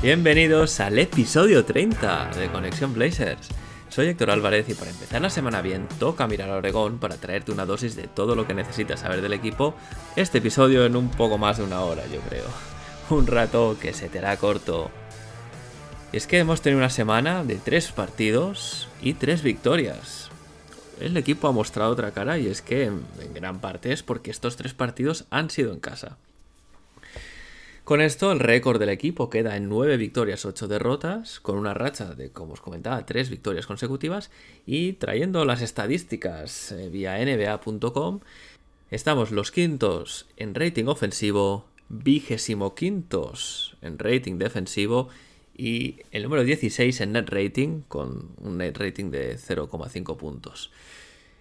Bienvenidos al episodio 30 de Conexión Blazers. Soy Héctor Álvarez y para empezar la semana bien toca mirar a Oregón para traerte una dosis de todo lo que necesitas saber del equipo. Este episodio en un poco más de una hora, yo creo. Un rato que se te hará corto. Y es que hemos tenido una semana de tres partidos y tres victorias. El equipo ha mostrado otra cara y es que en gran parte es porque estos tres partidos han sido en casa. Con esto, el récord del equipo queda en 9 victorias, 8 derrotas, con una racha de, como os comentaba, 3 victorias consecutivas. Y trayendo las estadísticas eh, vía nba.com, estamos los quintos en rating ofensivo, vigésimo quintos en rating defensivo y el número 16 en net rating, con un net rating de 0,5 puntos.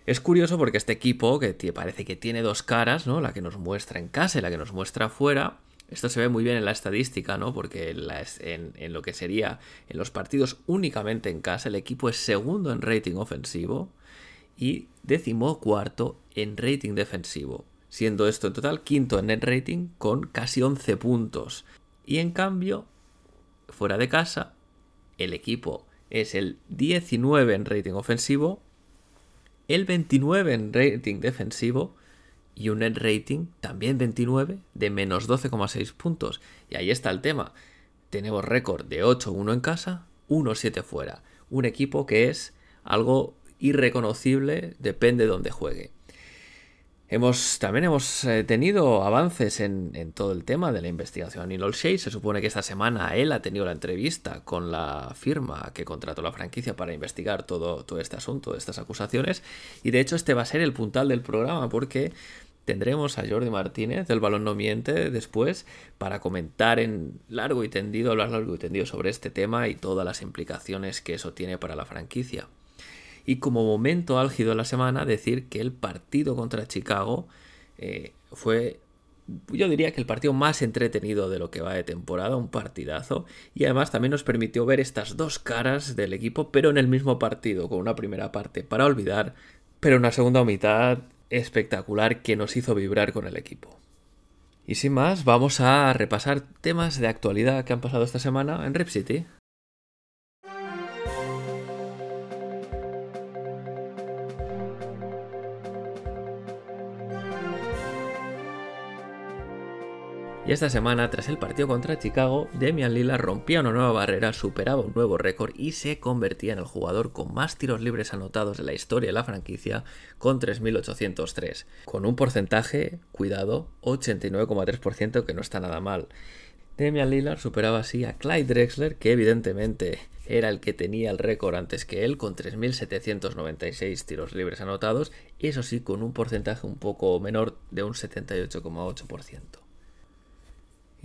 Es curioso porque este equipo, que parece que tiene dos caras, ¿no? La que nos muestra en casa y la que nos muestra afuera, esto se ve muy bien en la estadística, ¿no? Porque en, lo que sería en los partidos únicamente en casa, el equipo es segundo en rating ofensivo y décimo cuarto en rating defensivo. Siendo esto en total quinto en net rating con casi 11 puntos. Y en cambio, fuera de casa, el equipo es el 19 en rating ofensivo, el 29 en rating defensivo y un net rating también 29 de menos 12,6 puntos. Y ahí está el tema. Tenemos récord de 8-1 en casa, 1-7 fuera. Un equipo que es algo irreconocible, depende de dónde juegue. Hemos, también hemos eh, tenido avances en, todo el tema de la investigación Neil Shea. Se supone que esta semana él ha tenido la entrevista con la firma que contrató la franquicia para investigar todo, todo este asunto, estas acusaciones. Y de hecho este va a ser el puntal del programa porque tendremos a Jordi Martínez del Balón No Miente después para comentar en largo y tendido, hablar largo y tendido sobre este tema y todas las implicaciones que eso tiene para la franquicia. Y como momento álgido de la semana, decir que el partido contra Chicago eh, fue, yo diría que el partido más entretenido de lo que va de temporada, un partidazo. Y además también nos permitió ver estas dos caras del equipo, pero en el mismo partido, con una primera parte para olvidar, pero una segunda mitad espectacular que nos hizo vibrar con el equipo. Y sin más, vamos a repasar temas de actualidad que han pasado esta semana en Rip City. Y esta semana, tras el partido contra Chicago, Demian Lillard rompía una nueva barrera, superaba un nuevo récord y se convertía en el jugador con más tiros libres anotados de la historia de la franquicia con 3.803, con un porcentaje, cuidado, 89,3% que no está nada mal. Demian Lillard superaba así a Clyde Drexler, que evidentemente era el que tenía el récord antes que él, con 3.796 tiros libres anotados, eso sí, con un porcentaje un poco menor de un 78,8%.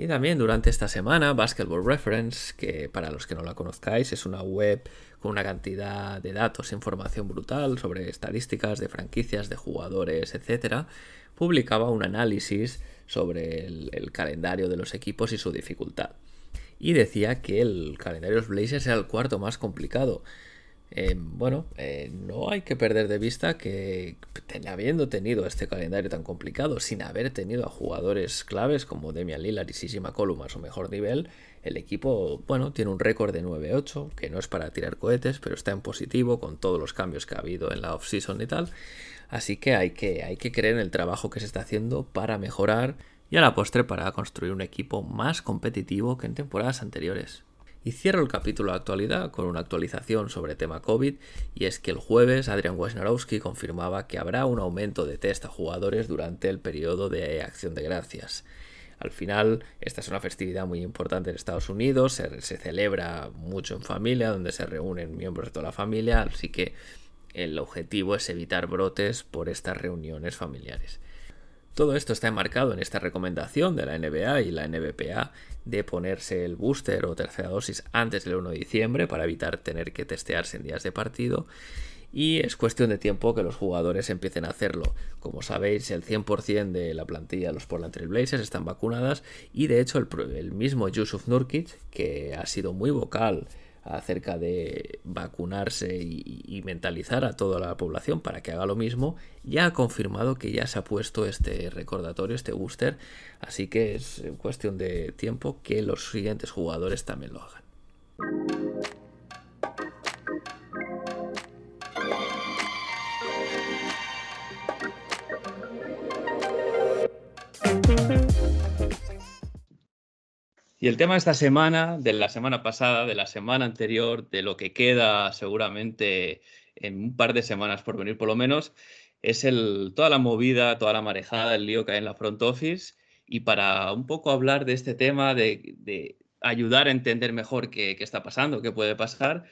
Y también durante esta semana, Basketball Reference, que para los que no la conozcáis es una web con una cantidad de datos e información brutal sobre estadísticas de franquicias, de jugadores, etc., publicaba un análisis sobre el, calendario de los equipos y su dificultad. Y decía que el calendario de los Blazers era el cuarto más complicado. Eh, bueno, eh, no hay que perder de vista que habiendo tenido este calendario tan complicado, sin haber tenido a jugadores claves como Demian Lillard y Sisi McCollum a su mejor nivel, el equipo, bueno, tiene un récord de 9-8, que no es para tirar cohetes, pero está en positivo con todos los cambios que ha habido en la off-season y tal. Así que hay, que hay que creer en el trabajo que se está haciendo para mejorar y a la postre para construir un equipo más competitivo que en temporadas anteriores. Y cierro el capítulo de actualidad con una actualización sobre tema COVID, y es que el jueves Adrian Wojnarowski confirmaba que habrá un aumento de test a jugadores durante el periodo de acción de gracias. Al final, esta es una festividad muy importante en Estados Unidos, se, se, celebra mucho en familia, donde se reúnen miembros de toda la familia, así que el objetivo es evitar brotes por estas reuniones familiares. Todo esto está enmarcado en esta recomendación de la NBA y la NBPA de ponerse el booster o tercera dosis antes del 1 de diciembre para evitar tener que testearse en días de partido y es cuestión de tiempo que los jugadores empiecen a hacerlo. Como sabéis, el 100% de la plantilla de los Portland Trail Blazers están vacunadas y de hecho el, mismo Yusuf Nurkic, que ha sido muy vocal acerca de vacunarse y, mentalizar a toda la población para que haga lo mismo, ya ha confirmado que ya se ha puesto este recordatorio, este booster, así que es cuestión de tiempo que los siguientes jugadores también lo hagan. Y el tema de esta semana, de la semana pasada, de la semana anterior, de lo que queda seguramente en un par de semanas por venir por lo menos, es el, toda la movida, toda la marejada, el lío que hay en la front office. Y para un poco hablar de este tema, de, ayudar a entender mejor qué, está pasando, qué puede pasar,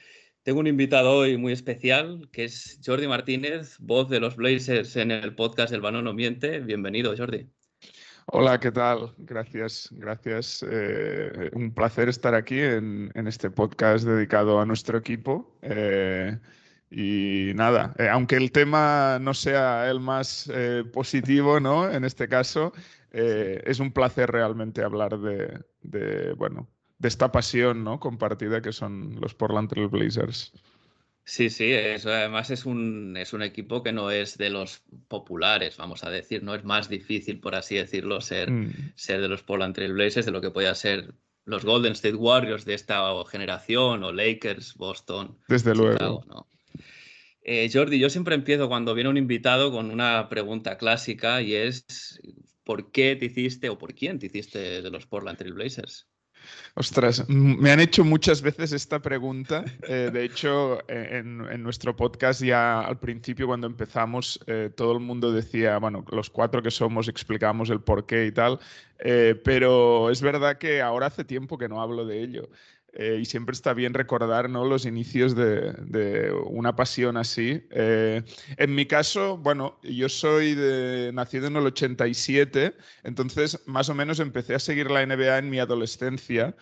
tengo un invitado hoy muy especial, que es Jordi Martínez, voz de los Blazers en el podcast El Banano Miente. Bienvenido, Jordi. Hola, ¿qué tal? Gracias, gracias. Eh, un placer estar aquí en, este podcast dedicado a nuestro equipo. Eh, y nada, eh, aunque el tema no sea el más positivo, ¿no? En este caso, es un placer realmente hablar de, bueno, de esta pasión, ¿no? Compartida que son los Portland Trail Blazers. Sí, sí, eso además es un, es un equipo que no es de los populares, vamos a decir, no es más difícil, por así decirlo, ser, mm. ser de los Portland Trail Blazers de lo que podía ser los Golden State Warriors de esta generación o Lakers, Boston. Desde luego. Eh, Jordi, yo siempre empiezo cuando viene un invitado con una pregunta clásica y es ¿por qué te hiciste o por quién te hiciste de los Portland Trail Blazers? Ostras, me han hecho muchas veces esta pregunta. Eh, de hecho, e, en, nuestro podcast ya al principio, cuando empezamos, eh, todo el mundo decía, bueno, los cuatro que somos explicamos el por qué y tal, eh, pero es verdad que ahora hace tiempo que no hablo de ello. Eh, y siempre está bien recordar ¿no? los inicios de, una pasión así. Eh, en mi caso, bueno, yo soy nacido en el 87, entonces más o menos empecé a seguir la NBA en mi adolescencia,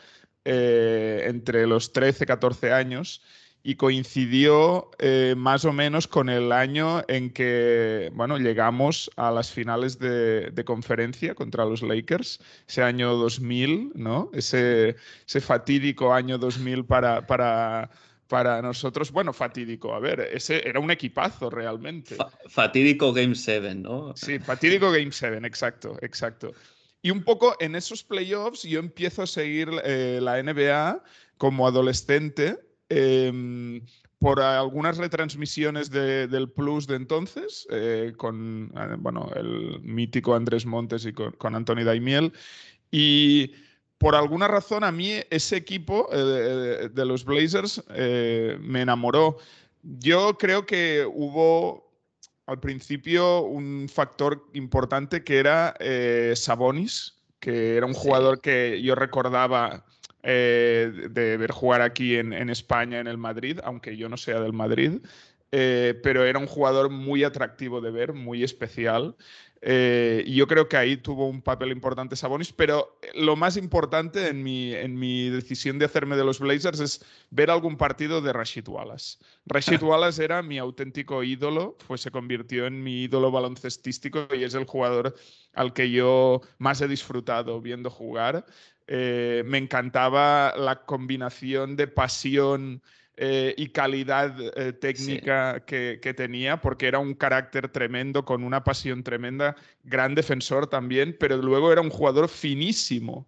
eh, entre los 13, 14 años y coincidió eh, más o menos con el año en que bueno, llegamos a las finales de, conferencia contra los Lakers, ese año 2000, ¿no? ese, ese fatídico año 2000 para, para, para nosotros. Bueno, fatídico, a ver, ese era un equipazo realmente. fatídico Game 7, ¿no? Sí, fatídico Game 7, exacto, exacto. Y un poco en esos playoffs yo empiezo a seguir eh, la NBA como adolescente Em, por algunas retransmisiones del Plus de entonces, eh, con eh, bueno, el mítico Andrés Montes y con, con Anthony Daimiel. Y por alguna razón a mí ese equipo eh, de los Blazers me enamoró. Yo creo que hubo al principio un factor importante que era Sabonis, que era un jugador que yo recordaba eh, de ver jugar aquí en, España, en el Madrid, aunque yo no sea del Madrid, eh, pero era un jugador muy atractivo de ver, muy especial. Eh, y yo creo que ahí tuvo un papel importante Sabonis, pero lo más importante en mi, en mi decisión de hacerme de los Blazers es ver algún partido de Rashid Wallace. Rashid Wallace era mi auténtico ídolo, pues se convirtió en mi ídolo baloncestístico y es el jugador al que yo más he disfrutado viendo jugar. Eh, me encantaba la combinación de pasión eh, y calidad eh, técnica que, tenía, porque era un carácter tremendo, con una pasión tremenda, gran defensor también, pero luego era un jugador finísimo.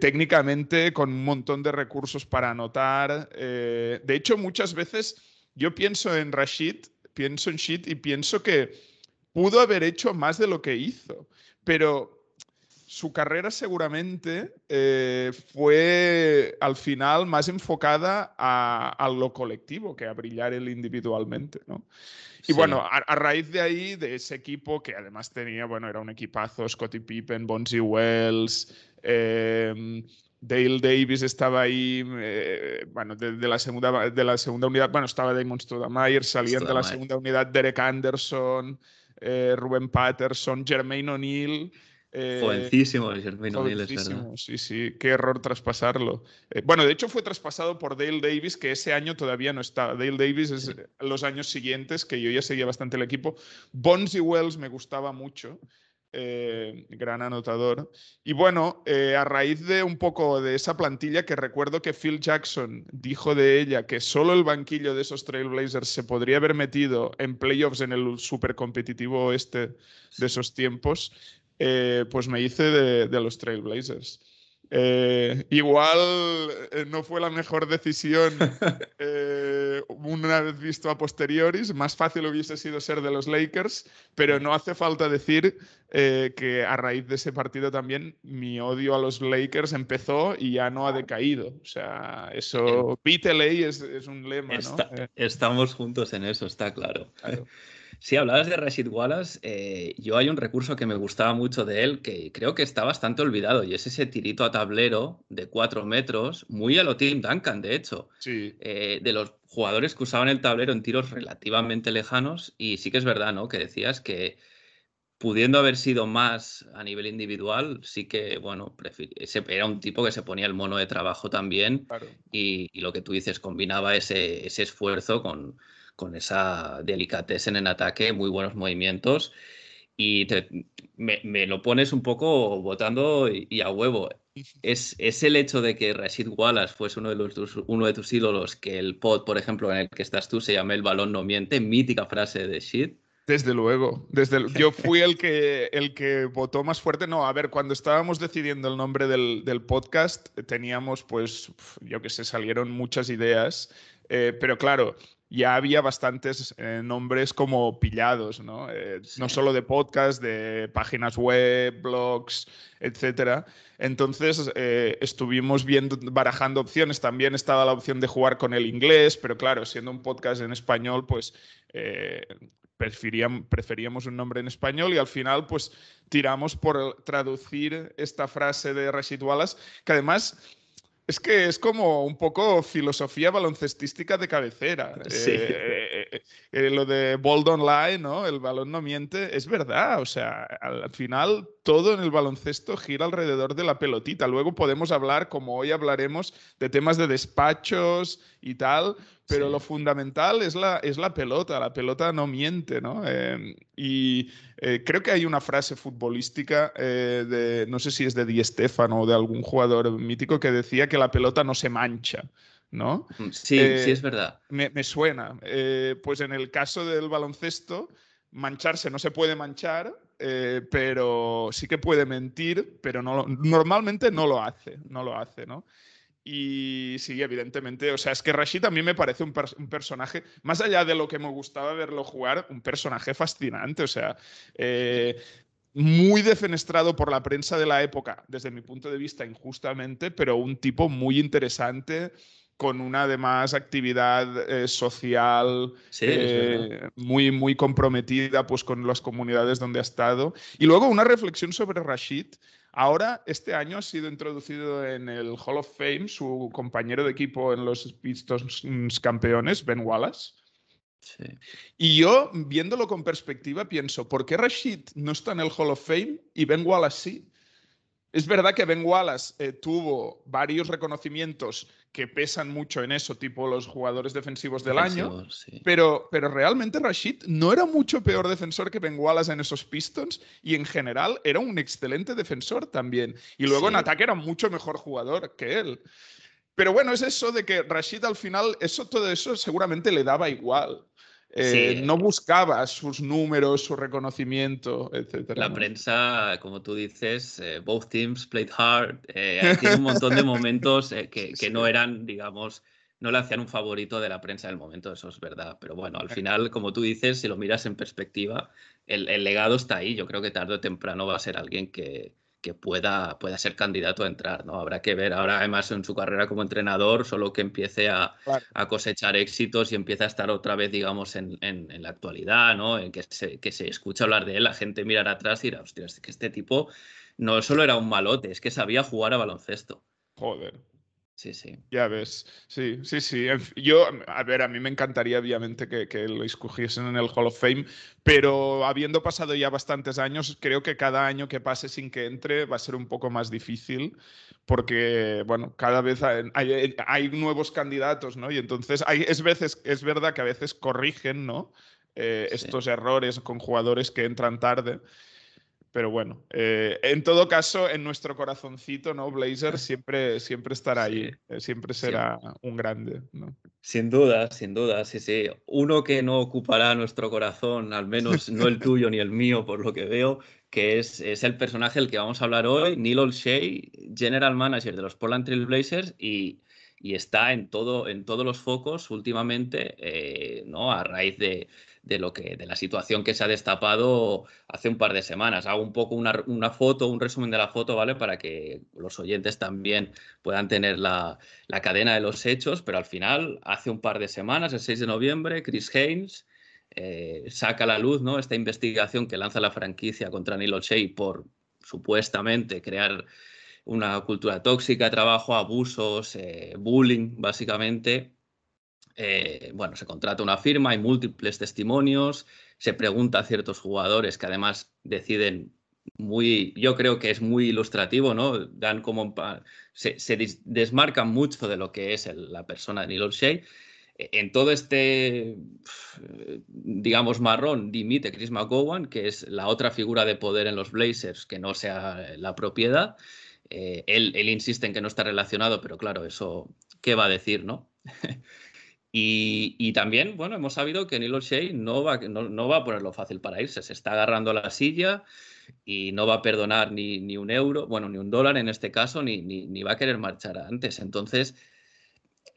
técnicamente, con un montón de recursos para anotar. de hecho, muchas veces yo pienso en Rashid, pienso en Shit y pienso que pudo haber hecho más de lo que hizo, pero su carrera seguramente eh, fue al final más enfocada a, lo colectivo que a brillar él individualmente, ¿no? Y bueno, a, raíz de ahí, de ese equipo que además tenía, bueno, era un equipazo, Scottie Pippen, Bonzi Wells, em, Dale Davis estaba ahí, eh, bueno, de, la segunda, de la segunda unidad, bueno, estaba Damon Stoudemire, salían de la segunda unidad Derek Anderson, eh, Ruben Patterson, Jermaine O'Neal. Eh, jovencísimo Jermaine O'Neal, es verdad. Sí, sí, qué error traspasarlo. Eh, bueno, de hecho fue traspasado por Dale Davis, que ese año todavía no está. Dale Davis es los años siguientes, que yo ya seguía bastante el equipo. Bonzi Wells me gustaba mucho. Eh, gran anotador. Y bueno, eh, a raíz de un poco de esa plantilla que recuerdo que Phil Jackson dijo de ella que solo el banquillo de esos Trailblazers se podría haber metido en playoffs en el super competitivo oeste de esos tiempos, eh, pues me hice de, de los Trailblazers. Eh, igual eh, no fue la mejor decisión eh, una vez visto a posteriori, más fácil hubiese sido ser de los Lakers, pero no hace falta decir que a raíz de ese partido también mi odio a los Lakers empezó y ya no ha decaído. O sea, eso, beat es, es un lema. ¿no? estamos juntos en eso, está claro. claro. Sí, hablabas de Rashid Wallace. Eh, yo hay un recurso que me gustaba mucho de él que creo que está bastante olvidado y es ese tirito a tablero de cuatro metros, muy a lo Tim Duncan, de hecho. Sí. Eh, de los jugadores que usaban el tablero en tiros relativamente lejanos y sí que es verdad, ¿no? Que decías que pudiendo haber sido más a nivel individual, sí que, bueno, era un tipo que se ponía el mono de trabajo también y, lo que tú dices, combinaba ese, ese esfuerzo con con esa delicatez en ataque, muy buenos movimientos. Y me, lo pones un poco votando y, a huevo. Es, es, el hecho de que Rashid Wallace fuese uno de, los, uno de tus ídolos, que el pod, por ejemplo, en el que estás tú, se llame El balón no miente, mítica frase de Shit. Desde luego, desde yo fui el que, el que votó más fuerte. No, a ver, cuando estábamos decidiendo el nombre del, del podcast, teníamos, pues, yo que sé, salieron muchas ideas, eh, pero claro, ya había bastantes eh, nombres como pillados, ¿no? Eh, no solo de podcast, de páginas web, blogs, etcétera. Entonces eh, estuvimos viendo, barajando opciones. También estaba la opción de jugar con el inglés, pero claro, siendo un podcast en español, pues preferíamos un nombre en español y al final, pues tiramos por traducir esta frase de Rashid Wallace, que además es que es como un poco filosofía baloncestística de cabecera. Sí. Eh, eh, eh, lo de Bold Online, ¿no? El balón no miente, es verdad. O sea, al, final todo en el baloncesto gira alrededor de la pelotita. Luego podemos hablar, como hoy hablaremos, de temas de despachos y tal, pero lo fundamental es la, es la pelota, la pelota no miente, ¿no? Em, y eh, creo que hay una frase futbolística eh, de, no sé si es de Di Stefano o de algún jugador mítico que decía que la pelota no se mancha. ¿No? Mm, sí, sí, eh, es verdad. Me, me suena. pues en el caso del baloncesto, mancharse no se puede manchar, pero sí que puede mentir, pero no, normalmente no lo hace, no lo hace, ¿no? Y sí, evidentemente, o sea, es que Rashid a mí me parece un, personaje, más allá de lo que me gustaba verlo jugar, un personaje fascinante, o sea, eh, muy defenestrado por la prensa de la época, desde mi punto de vista injustamente, pero un tipo muy interesante, con una además actividad eh, social eh, muy, muy comprometida pues, con las comunidades donde ha estado. Y luego una reflexión sobre Rashid, Ahora, este año ha sido introducido en el Hall of Fame su compañero de equipo en los Pistons campeones, Ben Wallace. Y yo, viéndolo con perspectiva, pienso, ¿por qué Rashid no está en el Hall of Fame y Ben Wallace sí? Es verdad que Ben Wallace eh, tuvo varios reconocimientos que pesan mucho en eso, tipo los jugadores defensivos del año, pero, pero realmente Rashid no era mucho peor defensor que Ben Wallace en esos Pistons y en general era un excelente defensor también. Y luego en ataque era mucho mejor jugador que él. Pero bueno, es eso de que Rashid al final, eso, todo eso seguramente le daba igual. Eh, no buscaba sus números, su reconocimiento, etc. La prensa, como tú dices, eh, both teams played hard. Eh, tiene un montón de momentos que, no eran, digamos, no le hacían un favorito de la prensa del momento, eso es verdad. Pero bueno, al final, como tú dices, si lo miras en perspectiva, el legado está ahí. Yo creo que tarde o temprano va a ser alguien que, que pueda, pueda ser candidato a entrar, ¿no? Habrá que ver. Ahora, además, en su carrera como entrenador, solo que empiece a, cosechar éxitos y empiece a estar otra vez, digamos, en, la actualidad, ¿no? En que se, que se escucha hablar de él, la gente mirará atrás y dirá, hostia, es que este tipo no solo era un malote, es que sabía jugar a baloncesto. Joder. Sí, sí. Ya ves. Sí, sí, sí. Yo, a ver, a mí me encantaría, obviamente, que, lo escogiesen en el Hall of Fame, pero habiendo pasado ya bastantes años, creo que cada año que pase sin que entre va a ser un poco más difícil, porque, bueno, cada vez hay, nuevos candidatos, ¿no? Y entonces hay, es, veces, es verdad que a veces corrigen, ¿no? Eh, estos errores con jugadores que entran tarde. Pero bueno, eh, en todo caso, en nuestro corazoncito, ¿no? Blazer siempre, siempre estará ahí, eh, siempre será un grande, ¿no? Sin duda, sin duda, sí, sí. Uno que no ocupará nuestro corazón, al menos no el tuyo ni el mío, por lo que veo, que es, es el personaje del que vamos a hablar hoy, Neil Olshey, General Manager de los Portland Trail Blazers y, y está en, todo, en todos los focos últimamente, eh, ¿no? A raíz de, de lo que de la situación que se ha destapado hace un par de semanas. Hago un poco una, una foto, un resumen de la foto, ¿vale? Para que los oyentes también puedan tener la, la, cadena de los hechos, pero al final, hace un par de semanas, el 6 de noviembre, Chris Haynes eh, saca a la luz ¿no? esta investigación que lanza la franquicia contra Neil O'Shea por supuestamente crear una cultura tóxica, trabajo, abusos, eh, bullying, básicamente, eh, bueno, se contrata una firma, hay múltiples testimonios, se pregunta a ciertos jugadores que además deciden muy, yo creo que es muy ilustrativo, ¿no? Dan como, se, se desmarcan mucho de lo que es la persona de Neil O'Shea. E, en todo este, digamos, marrón, dimite Chris McGowan, que es la otra figura de poder en los Blazers que no sea la propiedad. Eh, él, él, insiste en que no está relacionado, pero claro, eso, ¿qué va a decir, no? Y, también, bueno, hemos sabido que Neil O'Shea no va, no, va a ponerlo fácil para irse, se está agarrando a la silla y no va a perdonar ni, ni un euro, bueno, ni un dólar en este caso, ni, ni, va a querer marchar antes. Entonces,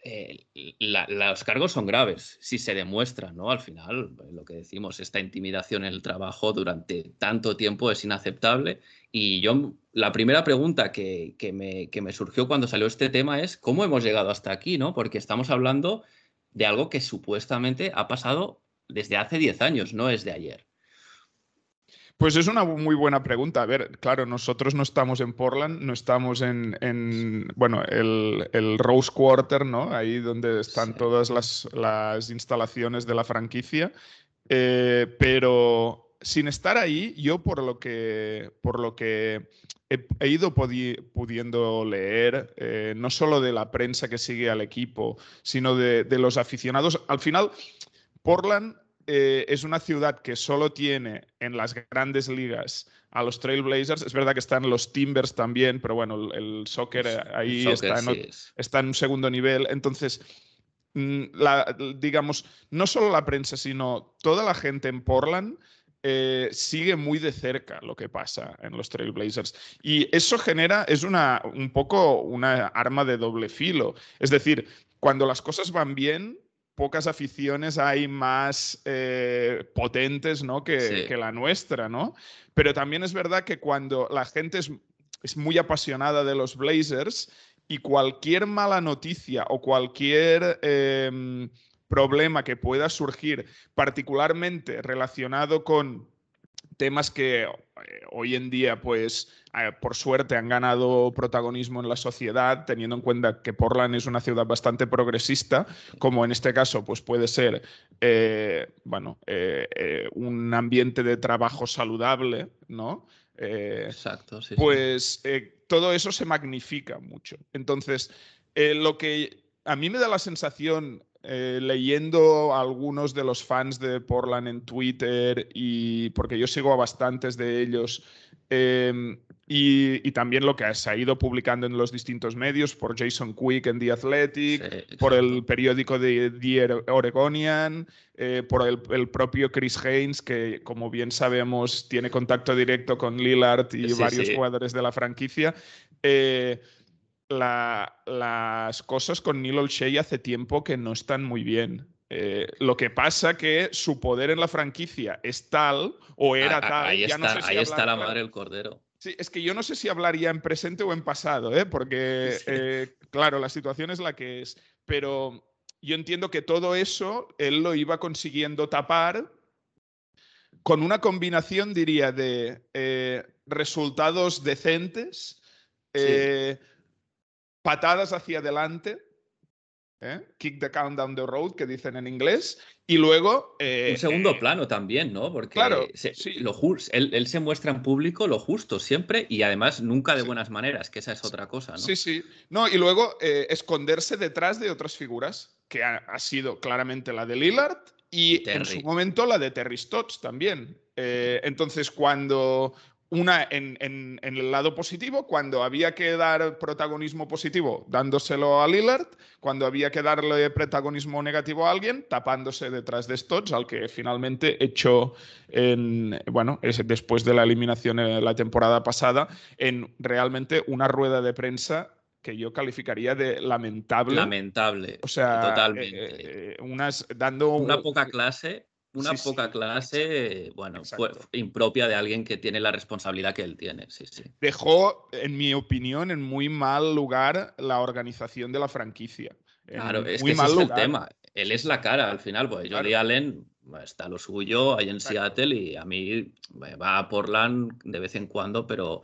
eh, los cargos son graves si se demuestra, ¿no? Al final, lo que decimos, esta intimidación en el trabajo durante tanto tiempo es inaceptable. Y yo, la primera pregunta que, que, me, que me surgió cuando salió este tema es, ¿cómo hemos llegado hasta aquí, ¿no? Porque estamos hablando de algo que supuestamente ha pasado desde hace 10 años, no es de ayer. Pues es una muy buena pregunta. A ver, claro, nosotros no estamos en Portland, no estamos en, bueno, el, Rose Quarter, ¿no? Ahí donde están todas las, instalaciones de la franquicia. Eh, pero sin estar ahí, yo por lo que, por lo que he, ido pudiendo leer, eh, no solo de la prensa que sigue al equipo, sino de, los aficionados. Al final, Portland eh, es una ciudad que solo tiene en las grandes ligas a los Trailblazers. Es verdad que están los Timbers también, pero bueno, el, soccer eh, ahí está, en, un segundo nivel. Entonces, mm, digamos, no solo la prensa, sino toda la gente en Portland eh, sigue muy de cerca lo que pasa en los Trailblazers. Y eso genera, es una, un poco una arma de doble filo. Es decir, cuando las cosas van bien, pocas aficiones hay más eh, potentes ¿no? que, que, la nuestra, ¿no? Pero también es verdad que cuando la gente es, es muy apasionada de los Blazers y cualquier mala noticia o cualquier... Em, problema que pueda surgir, particularmente relacionado con temas que eh, hoy en día, pues, eh, por suerte han ganado protagonismo en la sociedad, teniendo en cuenta que Portland es una ciudad bastante progresista, como en este caso, pues puede ser, eh, bueno, un ambiente de trabajo saludable, ¿no? Exacto, sí. Pues todo eso se magnifica mucho. Entonces, lo que a mí me da la sensación eh, leyendo a algunos de los fans de Portland en Twitter y porque yo sigo a bastantes de ellos em, y, también lo que se ha ido publicando en los distintos medios por Jason Quick en The Athletic, por el periódico de The Oregonian, eh, por el, propio Chris Haynes, que como bien sabemos tiene contacto directo con Lillard y varios jugadores de la franquicia. Eh, las cosas con Neil Olshey hace tiempo que no están muy bien. Eh, lo que pasa que su poder en la franquicia es tal o era tal. Ahí, está, ahí está la madre del cordero. Sí, es que yo no sé si hablaría en presente o en pasado, ¿eh? porque, eh, claro, la situación es la que es. Pero yo entiendo que todo eso él lo iba consiguiendo tapar con una combinación, diría, de resultados decentes. Patadas hacia adelante, ¿eh? kick the count down the road, que dicen en inglés, y luego... un segundo plano también, ¿no? Porque claro, lo él, él, se muestra en público lo justo siempre y además nunca de buenas maneras, que esa es otra cosa, ¿no? Sí, sí. No, y luego esconderse detrás de otras figuras, que ha, ha sido claramente la de Lillard y en su momento la de Terry Stotts también. Eh, entonces, cuando una en, el lado positivo, cuando había que dar protagonismo positivo, dándoselo a Lillard, cuando había que darle protagonismo negativo a alguien, tapándose detrás de Stotts, al que finalmente echó en, bueno, después de la eliminación en la temporada pasada, en realmente una rueda de prensa que yo calificaría de lamentable. Lamentable. O sea, totalmente. Eh, eh, unas dando una poca clase, una poca clase, bueno, impropia de alguien que tiene la responsabilidad que él tiene. Sí, sí. Dejó, en mi opinión, en muy mal lugar la organización de la franquicia. Claro, es que ese es el tema. Él es la cara al final, pues Jordi Allen está lo suyo ahí en Seattle y a mí va a Portland de vez en cuando, pero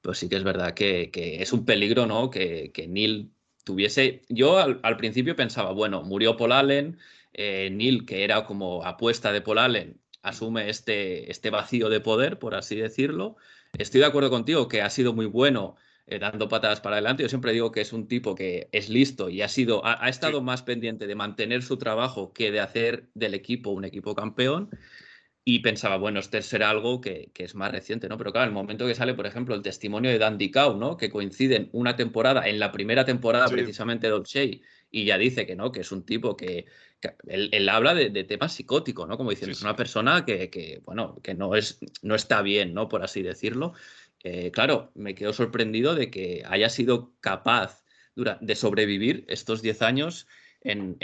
pues sí que es verdad que, es un peligro, ¿no? Que, Neil tuviese. Yo al, principio pensaba, bueno, murió Paul Allen, eh, Neil, que era como apuesta de Paul Allen, asume este, este vacío de poder, por así decirlo. Estoy de acuerdo contigo que ha sido muy bueno eh, dando patadas para adelante. Yo siempre digo que es un tipo que es listo y ha sido, ha, estado más pendiente de mantener su trabajo que de hacer del equipo un equipo campeón y pensaba, bueno, este será algo que, es más reciente, ¿no? Pero claro, el momento que sale, por ejemplo, el testimonio de Dandy Cow, ¿no? Que coinciden una temporada, en la primera temporada precisamente de O'Shea, y ya dice que no, que es un tipo que, él, habla de, temas psicóticos, ¿no? Como diciendo, es una persona que, bueno, que no, es, no está bien, ¿no? Por así decirlo. Eh, claro, me quedo sorprendido de que haya sido capaz de sobrevivir estos 10 años en,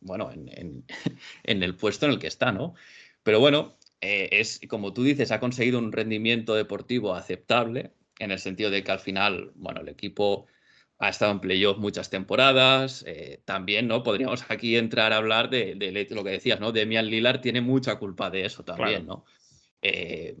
bueno, en, en el puesto en el que está, ¿no? Pero bueno, eh, es como tú dices, ha conseguido un rendimiento deportivo aceptable, en el sentido de que al final, bueno, el equipo ha estado en playoff muchas temporadas. Eh, también, ¿no? Podríamos aquí entrar a hablar de, lo que decías, ¿no? Demian Lillard tiene mucha culpa de eso también, ¿no? Eh,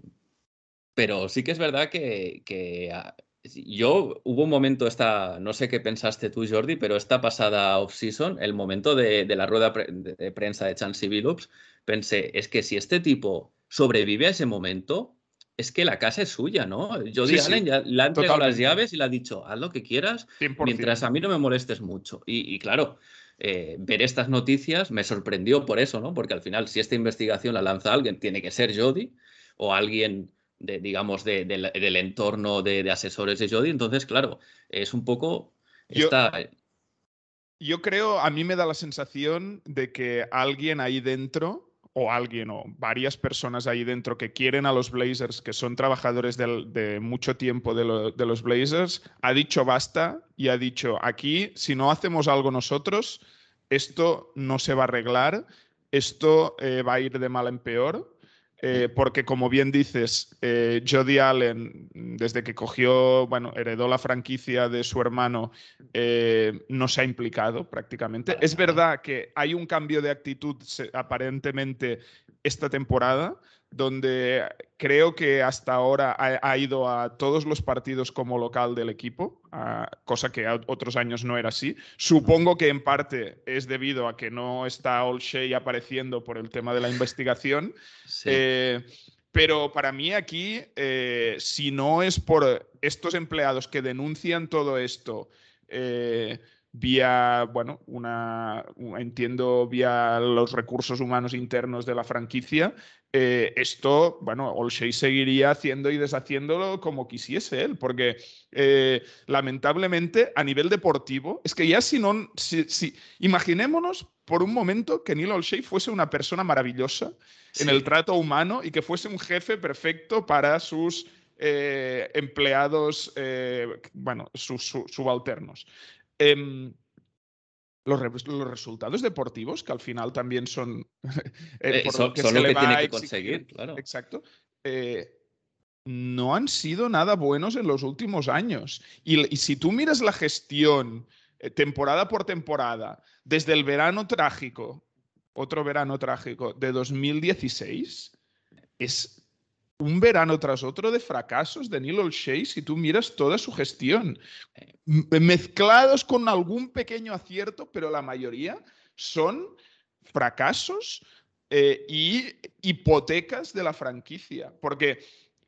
pero sí que es verdad que, ah, yo hubo un momento, esta, no sé qué pensaste tú, Jordi, pero esta pasada off-season, el momento de, la rueda de, prensa de Chansey Billups, pensé, es que si este tipo sobrevive a ese momento, es que la casa es suya, ¿no? Jody Allen ya le ha entregado las llaves y le ha dicho, haz lo que quieras, mientras a mí no me molestes mucho. Y, claro, eh, ver estas noticias me sorprendió por eso, ¿no? Porque al final, si esta investigación la lanza alguien, tiene que ser Jody o alguien, de, digamos, del entorno de, asesores de Jody. Entonces, claro, es un poco... Esta... yo creo, a mí me da la sensación de que alguien ahí dentro o alguien o varias personas ahí dentro que quieren a los Blazers, que son trabajadores de, mucho tiempo de, los Blazers, ha dicho basta y ha dicho, aquí, si no hacemos algo nosotros, esto no se va a arreglar, esto eh, va a ir de mal en peor eh, porque como bien dices, eh, Jody Allen, desde que cogió, bueno, heredó la franquicia de su hermano, eh, no se ha implicado prácticamente. Es verdad que hay un cambio de actitud aparentemente esta temporada, donde creo que hasta ahora ha, ido a todos los partidos como local del equipo, cosa que otros años no era así. Supongo que en parte es debido a que no está Olshey apareciendo por el tema de la investigación. Eh, pero para mí aquí, eh, si no es por estos empleados que denuncian todo esto, eh, vía, bueno, una, entiendo, vía los recursos humanos internos de la franquicia, eh, esto, bueno, Olshey seguiría haciendo y deshaciéndolo como quisiese él, porque eh, lamentablemente a nivel deportivo, es que ya si no, si, imaginémonos por un momento que Neil Olshey fuese una persona maravillosa en el trato humano y que fuese un jefe perfecto para sus eh, empleados, bueno, sus subalternos. Em, los, resultados deportivos, que al final también son, eh, eh, lo que, tiene que conseguir. Claro. Exacto. Eh, no han sido nada buenos en los últimos años. Y, si tú miras la gestión temporada por temporada, desde el verano trágico, otro verano trágico de 2016, es un verano tras otro de fracasos de Neil O'Shea si tú miras toda su gestión. Mezclados con algún pequeño acierto, pero la mayoría son fracasos eh, y hipotecas de la franquicia. Porque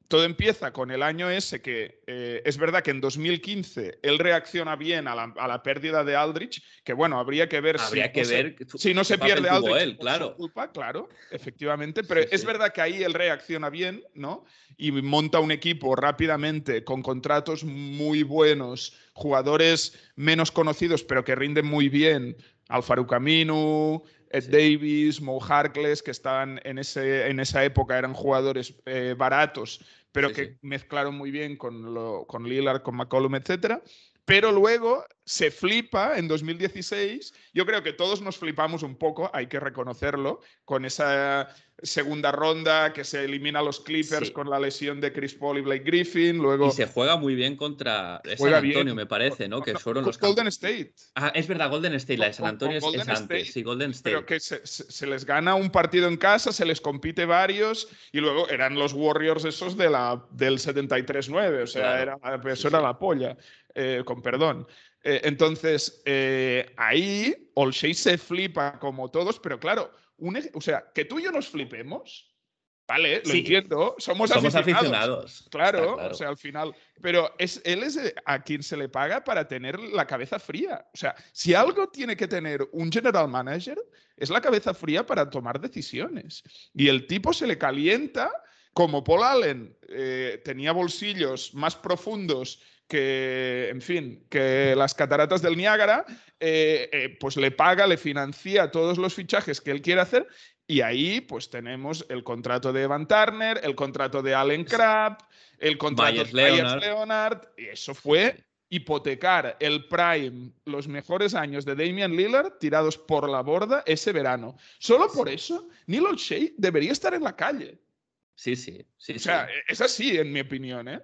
todo empieza con el año ese que eh, es verdad que en 2015 él reacciona bien a la, pérdida de Aldrich, que bueno, habría que ver si, que no ver se, si no se pierde Aldrich él, claro. culpa, claro, efectivamente, pero es verdad que ahí él reacciona bien, ¿no? Y monta un equipo rápidamente con contratos muy buenos, jugadores menos conocidos pero que rinden muy bien, Alfaru Camino, Ed Davis, Mo Harkless, que estaban en, ese, en esa época, eran jugadores eh, baratos, pero que mezclaron muy bien con, lo, con Lillard, con McCollum, etc. Pero luego se flipa en 2016. Yo creo que todos nos flipamos un poco, hay que reconocerlo, con esa segunda ronda que se elimina a los Clippers con la lesión de Chris Paul y Blake Griffin. Luego... Y se juega muy bien contra San Antonio, me parece, ¿no? Que fueron los Golden State. Ah, es verdad, Golden State. La de San Antonio es, antes. Sí, Golden State. Pero que se, les gana un partido en casa, se les compite varios y luego eran los Warriors esos de la, del 73-9. O sea, era, eso era la polla, eh, con perdón. Eh, entonces, eh, ahí Olshey se flipa como todos, pero claro, o sea, que tú y yo nos flipemos, Vale, lo entiendo. Somos, aficionados. Claro, o sea, al final. Pero es, él es a quien se le paga para tener la cabeza fría. O sea, si algo tiene que tener un general manager, es la cabeza fría para tomar decisiones. Y el tipo se le calienta, como Paul Allen eh, tenía bolsillos más profundos que, en fin, que las cataratas del Niágara, eh, eh, pues le paga, le financia todos los fichajes que él quiere hacer y ahí pues tenemos el contrato de Evan Turner, el contrato de Allen Crabbe, el contrato de Leonard. Leonard, y eso fue hipotecar el prime, los mejores años de Damian Lillard tirados por la borda ese verano. Solo por eso, Neil O'Shea debería estar en la calle. Sí, sí, sí. O sea, es así, en mi opinión, ¿eh?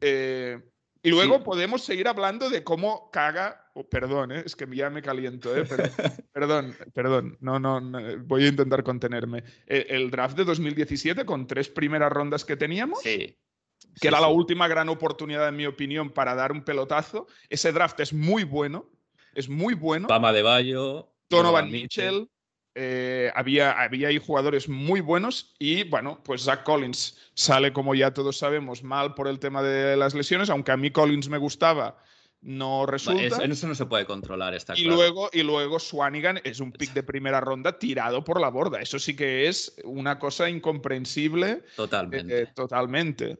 eh y luego podemos seguir hablando de cómo caga, oh, perdón, ¿eh? es que ya me caliento, ¿eh? perdón, perdón, no, no, voy a intentar contenerme. E, el, draft de 2017 con tres primeras rondas que teníamos, que era la última gran oportunidad, en mi opinión, para dar un pelotazo. Ese draft es muy bueno, es muy bueno. Pama de Bayo, Donovan Mitchell eh, había, había ahí jugadores muy buenos y bueno, pues Zach Collins sale, como ya todos sabemos, mal por el tema de las lesiones, aunque a mí Collins me gustaba, no resulta. Eso, no se puede controlar, está y Luego, y luego Swanigan es un pick de primera ronda tirado por la borda. Eso sí que es una cosa incomprensible. Totalmente. Eh, totalmente.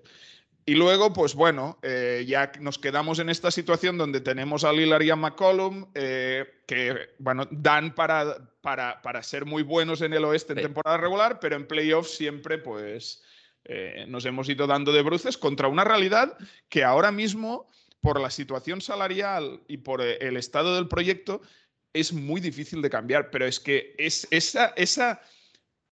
Y luego, pues bueno, eh, ya nos quedamos en esta situación donde tenemos a Lillard y a McCollum, eh, que, bueno, dan para, para, para, ser muy buenos en el oeste en temporada regular, pero en playoffs siempre, pues, eh, nos hemos ido dando de bruces contra una realidad que ahora mismo, por la situación salarial y por el estado del proyecto, es muy difícil de cambiar. Pero es que es esa, esa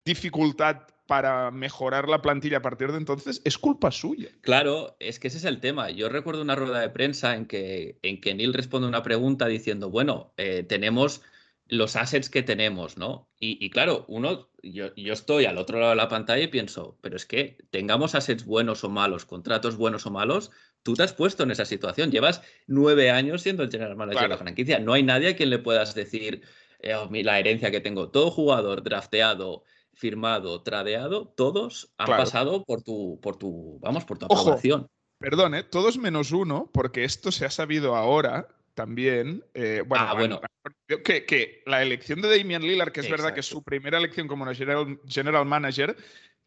dificultad para mejorar la plantilla a partir de entonces es culpa suya. Claro, es que ese es el tema. Yo recuerdo una rueda de prensa en que, en que Neil responde una pregunta diciendo, bueno, eh, tenemos los assets que tenemos, ¿no? Y, claro, uno, yo, yo, estoy al otro lado de la pantalla y pienso, pero es que tengamos assets buenos o malos, contratos buenos o malos, tú te has puesto en esa situación. Llevas nueve años siendo el general manager de la franquicia. No hay nadie a quien le puedas decir eh, oh, la herencia que tengo. Todo jugador drafteado firmado, tradeado, todos han pasado por tu, por tu, vamos, por tu aprobación. perdón, ¿eh? todos menos uno, porque esto se ha sabido ahora también. Eh, bueno, ah, bueno. Que, que, la elección de Damian Lillard, que es verdad que su primera elección como general, general manager,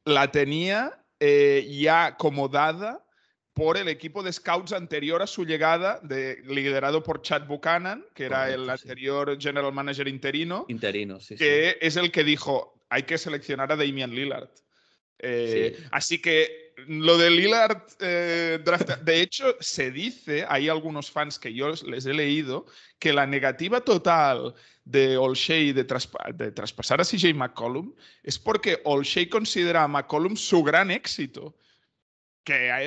la tenía eh, ya acomodada por el equipo de scouts anterior a su llegada, de, liderado por Chad Buchanan, que era el anterior general manager interino. Interino, sí. Que es el que dijo, hay que seleccionar a Damian Lillard. Eh, así que lo de Lillard, eh, de hecho, se dice, hay algunos fans que yo les he leído, que la negativa total de Olshey de, de traspasar a CJ McCollum es porque Olshey considera a McCollum su gran éxito. Que a,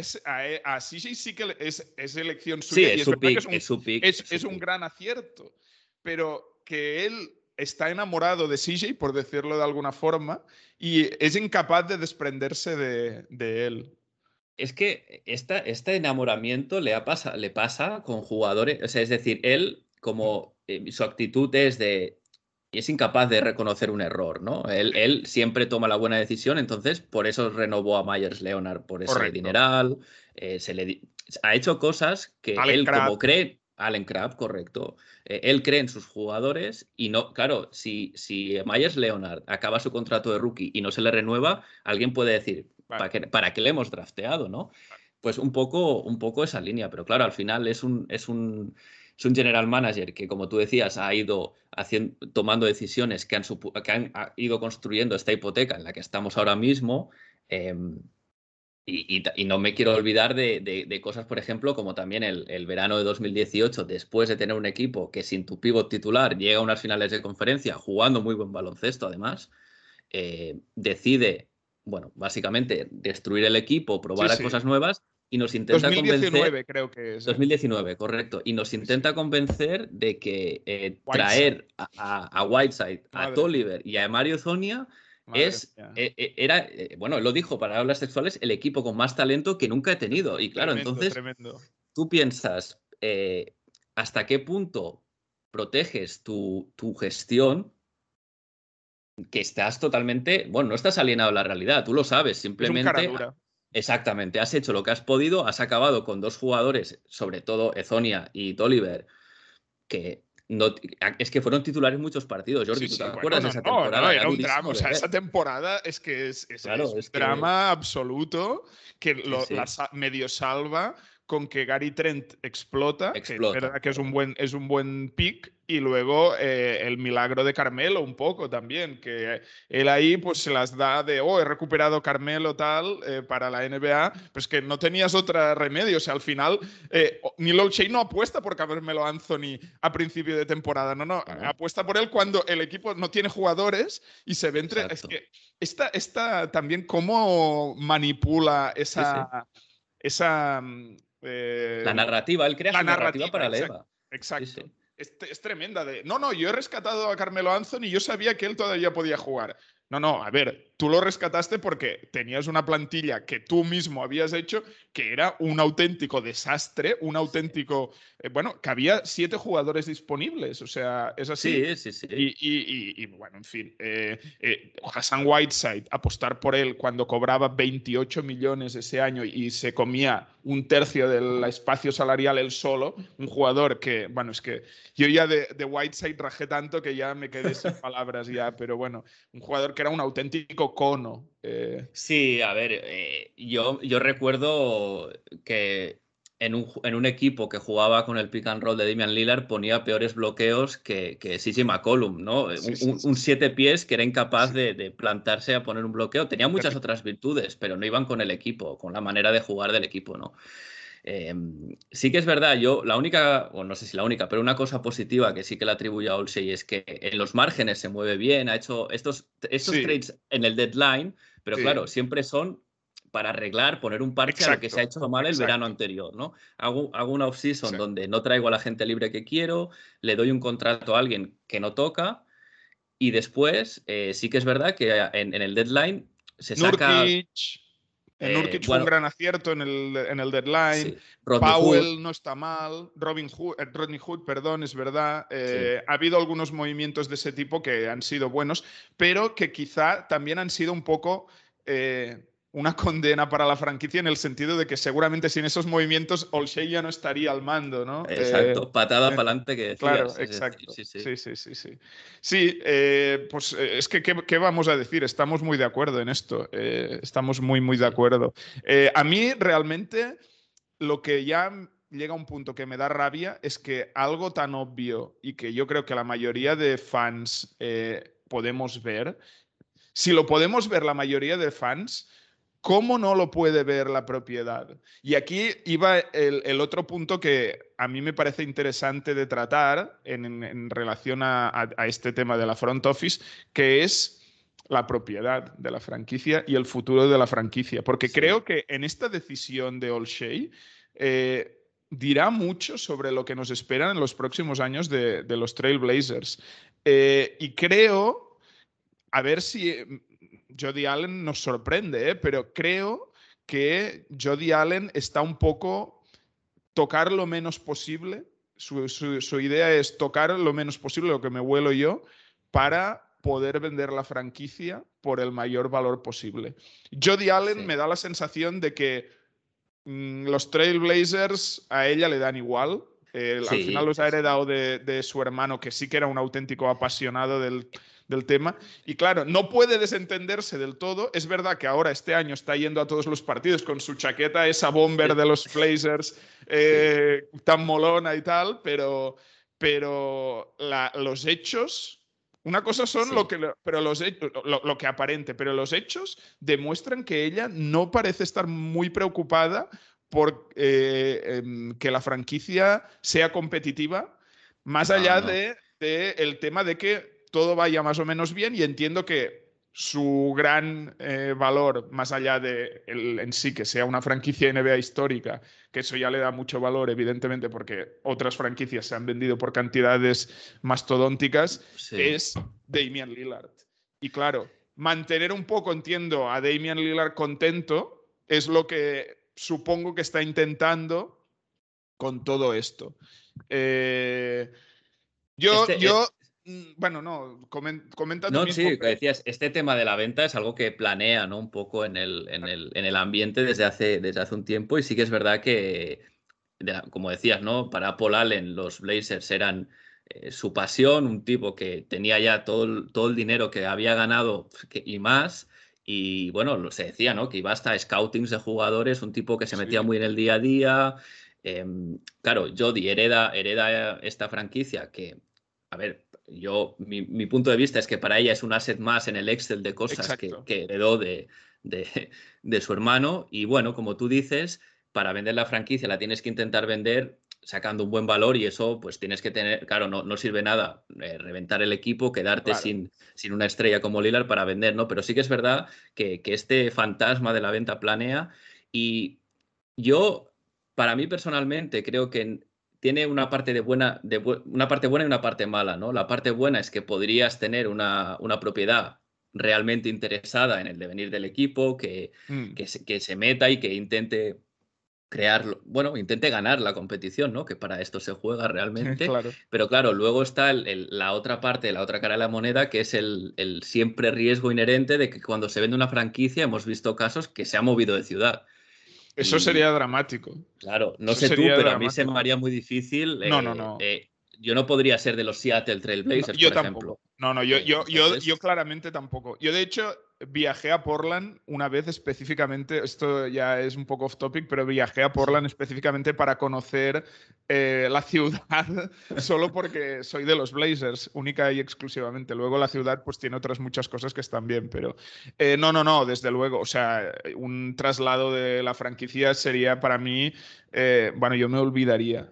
a, CJ sí que es, es elección suya. Sí, es, su pick, es, un, es, un gran acierto. Pero que él está enamorado de CJ, por decirlo de alguna forma, y es incapaz de desprenderse de, él. Es que este enamoramiento le, pasa, le pasa con jugadores, o sea, es decir, él como eh, su actitud es de y es incapaz de reconocer un error, ¿no? Él, siempre toma la buena decisión, entonces por eso renovó a Myers Leonard por ese dineral. Eh, se le ha hecho cosas que él como cree, Allen Crab, correcto. Eh, él cree en sus jugadores y no, claro, si, si Myers Leonard acaba su contrato de rookie y no se le renueva, alguien puede decir, ¿para, qué, ¿para qué le hemos drafteado, no? Pues un poco, un poco esa línea, pero claro, al final es un, es un es un general manager que, como tú decías, ha ido haciendo, tomando decisiones que han, que han ido construyendo esta hipoteca en la que estamos ahora mismo. Em, y, no me quiero olvidar de, cosas, por ejemplo, como también el, verano de 2018, después de tener un equipo que sin tu pivot titular llega a unas finales de conferencia, jugando muy buen baloncesto además, eh, decide, bueno, básicamente destruir el equipo, probar cosas nuevas y nos intenta 2019 creo que es. 2019, ¿eh? correcto. Y nos intenta convencer de que eh, traer a, Whiteside, a Tolliver y a Mario Zonia es, eh, era, bueno, él lo dijo para hablas sexuales, el equipo con más talento que nunca he tenido. Y claro, entonces tú piensas, ¿hasta qué punto proteges tu, tu gestión que estás totalmente, bueno, no estás alienado a la realidad, tú lo sabes, simplemente Exactamente, has hecho lo que has podido, has acabado con dos jugadores, sobre todo Ezonia y Toliver, que no, es que fueron titulares muchos partidos. Jordi, ¿tú te acuerdas de esa temporada? era un drama. O sea, esa temporada es que es, un drama absoluto que lo, medio salva con que Gary Trent explota, explota. Que es verdad que es un buen, es un buen pick, y luego eh, el milagro de Carmelo un poco también, que él ahí pues se las da de, oh, he recuperado Carmelo tal eh, para la NBA, pues que no tenías otra remedio, o sea, al final eh, Neil O'Shea no apuesta por Carmelo Anthony a principio de temporada, no, no, apuesta por él cuando el equipo no tiene jugadores y se ve entre... Es que esta, esta también cómo manipula esa... esa mm, la narrativa, él crea la narrativa, para la EVA. Exacto es, tremenda. De, no, no, yo he rescatado a Carmelo Anthony y yo sabía que él todavía podía jugar. No, no, a ver, tú lo rescataste porque tenías una plantilla que tú mismo habías hecho que era un auténtico desastre, un auténtico, eh, bueno, que había siete jugadores disponibles, o sea, es así. Sí, sí, sí. Y, bueno, en fin, eh, eh, Hassan Whiteside, apostar por él cuando cobraba 28 millones ese año y se comía un tercio del espacio salarial él solo, un jugador que, bueno, es que yo ya de, de Whiteside rajé tanto que ya me quedé sin palabras ya, pero bueno, un jugador que era un auténtico cono. Eh. Sí, a ver, eh, yo, yo recuerdo que en un, en un, equipo que jugaba con el pick and roll de Damian Lillard ponía peores bloqueos que, que CJ McCollum, ¿no? un, siete pies que era incapaz de, de, plantarse a poner un bloqueo. Tenía muchas otras virtudes, pero no iban con el equipo, con la manera de jugar del equipo, ¿no? Em, sí que es verdad, yo la única, o no sé si la única, pero una cosa positiva que sí que le atribuyo a Olsey es que en los márgenes se mueve bien, ha hecho estos, estos trades en el deadline, pero claro, siempre son para arreglar, poner un parche a lo que se ha hecho mal el verano anterior, ¿no? Hago, hago una off-season donde no traigo a la gente libre que quiero, le doy un contrato a alguien que no toca y después eh, sí que es verdad que en, el deadline se saca... En Nurkic fue un gran acierto en el, en el deadline. Powell no está mal. Robin Hood, eh, Rodney Hood, perdón, es verdad. Eh, ha habido algunos movimientos de ese tipo que han sido buenos, pero que quizá también han sido un poco eh, una condena para la franquicia en el sentido de que seguramente sin esos movimientos Olshey ya no estaría al mando, ¿no? Exacto, eh, patada eh, para adelante que decías. Claro, exacto. Sí, sí, sí. Sí, sí, eh, pues es que ¿qué, vamos a decir? Estamos muy de acuerdo en esto. estamos muy, muy de acuerdo. a mí realmente lo que ya llega a un punto que me da rabia es que algo tan obvio y que yo creo que la mayoría de fans podemos ver, si lo podemos ver la mayoría de fans, ¿Cómo no lo puede ver la propiedad? Y aquí iba el, otro punto que a mí me parece interesante de tratar en, relación a, este tema de la front office, que es la propiedad de la franquicia y el futuro de la franquicia. Porque creo que en esta decisión de Olshey eh, dirá mucho sobre lo que nos esperan en los próximos años de, los Trailblazers. Eh, y creo, a ver si Jody Allen nos sorprende, ¿eh? pero creo que Jody Allen está un poco tocar lo menos posible. Su, idea es tocar lo menos posible, lo que me vuelo yo, para poder vender la franquicia por el mayor valor posible. Jody Allen me da la sensación de que mm, los Trailblazers a ella le dan igual. al final los ha heredado de, su hermano, que sí que era un auténtico apasionado del, tema. Y claro, no puede desentenderse del todo. Es verdad que ahora este año está yendo a todos los partidos con su chaqueta, esa bomber de los Blazers eh, tan molona y tal, pero, pero los hechos una cosa son lo que, pero los, lo, que aparente, pero los hechos demuestran que ella no parece estar muy preocupada por eh, em, que la franquicia sea competitiva, más allá del de, el tema de que todo vaya más o menos bien y entiendo que su gran eh, valor, más allá de en sí que sea una franquicia NBA histórica, que eso ya le da mucho valor, evidentemente, porque otras franquicias se han vendido por cantidades mastodónticas, es Damian Lillard. Y claro, mantener un poco, entiendo, a Damian Lillard contento es lo que supongo que está intentando con todo esto. Eh, yo, este, yo, Mm, bueno, no, comenta No, sí, decías, este tema de la venta es algo que planea, ¿no? Un poco en el, en el, en el ambiente desde hace, desde hace un tiempo y sí que es verdad que, como decías, ¿no? Para Paul Allen los Blazers eran eh, su pasión, un tipo que tenía ya todo el, todo el dinero que había ganado y más. Y bueno, se decía, ¿no? Que iba hasta scoutings de jugadores, un tipo que se metía muy en el día a día. Em, claro, Jody hereda, hereda esta franquicia que, a ver, yo, mi, punto de vista es que para ella es un asset más en el Excel de cosas que, heredó de, de, su hermano. Y bueno, como tú dices, para vender la franquicia la tienes que intentar vender sacando un buen valor y eso pues tienes que tener, claro, no, no sirve nada eh, reventar el equipo, quedarte sin, sin una estrella como Lillard para vender, ¿no? Pero sí que es verdad que, que este fantasma de la venta planea y yo, para mí personalmente, creo que tiene una parte, de buena, de una parte buena y una parte mala, ¿no? La parte buena es que podrías tener una, una propiedad realmente interesada en el devenir del equipo, que, mm. que, se, que, se, meta y que intente crearlo, bueno, intente ganar la competición, ¿no? Que para esto se juega realmente. Pero claro, luego está la otra parte, la otra cara de la moneda, que es el, el siempre riesgo inherente de que cuando se vende una franquicia hemos visto casos que se ha movido de ciudad. Eso sería dramático. Claro, no sé tú, pero a mí se me haría muy difícil. no, no, eh, no. Eh, yo no podría ser de los Seattle Trailblazers, yo por tampoco. ejemplo. No, no, yo, yo, yo, yo claramente tampoco. Yo, de hecho, viajé a Portland una vez específicamente, esto ya es un poco off topic, pero viajé a Portland específicamente para conocer eh, la ciudad, solo porque soy de los Blazers, única y exclusivamente. Luego la ciudad pues tiene otras muchas cosas que están bien, pero eh, no, no, no, desde luego, o sea, un traslado de la franquicia sería para mí, eh, bueno, yo me olvidaría,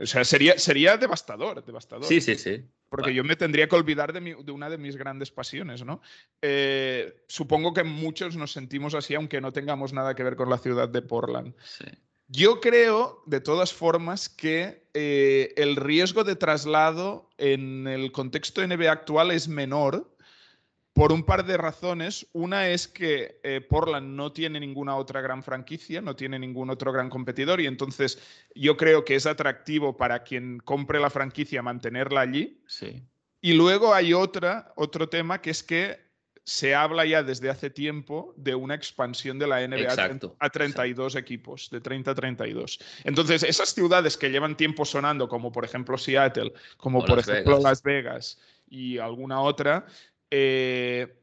o sea, sería, sería devastador, devastador. Sí, sí, sí. Porque yo me tendría que olvidar de, de, una de mis grandes pasiones, ¿no? supongo que muchos nos sentimos así, aunque no tengamos nada que ver con la ciudad de Portland. Yo creo, de todas formas, que eh, el riesgo de traslado en el contexto NBA actual es menor por un par de razones. Una es que eh, Portland no tiene ninguna otra gran franquicia, no tiene ningún otro gran competidor y entonces yo creo que es atractivo para quien compre la franquicia mantenerla allí. Sí. Y luego hay otra, otro tema que es que se habla ya desde hace tiempo de una expansión de la NBA a 32 equipos, de 30 a 32. Entonces, esas ciudades que llevan tiempo sonando, como por ejemplo Seattle, como por ejemplo Las Vegas y alguna otra, eh,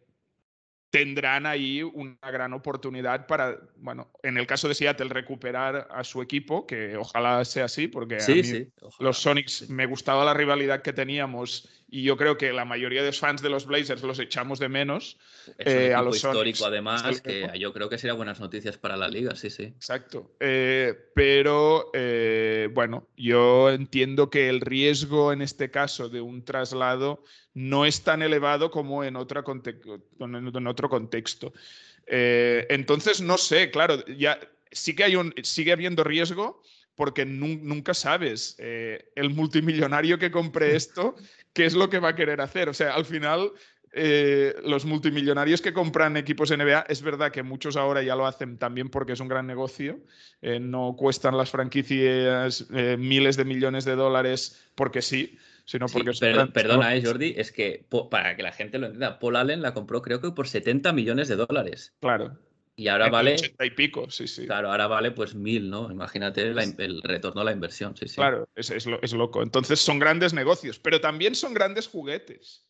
tendrán ahí una gran oportunidad para, bueno, en el caso de Seattle, recuperar a su equipo, que ojalá sea así, porque los Sonics me gustaba la rivalidad que teníamos y yo creo que la mayoría de los fans de los Blazers los echamos de menos. Es un eh, a los histórico, además, que yo creo que sería buenas noticias para la liga, sí, sí. Exacto. Eh, pero, eh, bueno, yo entiendo que el riesgo en este caso de un traslado no es tan elevado como en, otra en otro contexto. entonces, no sé, claro, ya sí que hay un, sigue habiendo riesgo porque nunca sabes eh, el multimillonario que compre esto, qué es lo que va a querer hacer. O sea, al final, eh, los multimillonarios que compran equipos NBA, es verdad que muchos ahora ya lo hacen también porque es un gran negocio, eh, no cuestan las franquicias miles de millones de dólares porque sí. Sino porque perdona, Jordi, es que para que la gente lo entienda, Paul Allen la compró creo que por 70 millones de dólares. Claro. Y ahora vale. 80 y pico, sí, sí. Claro, ahora vale pues mil, ¿no? Imagínate el retorno a la inversión, sí, sí. Claro, es, es, loco. Entonces son grandes negocios, pero también son grandes juguetes.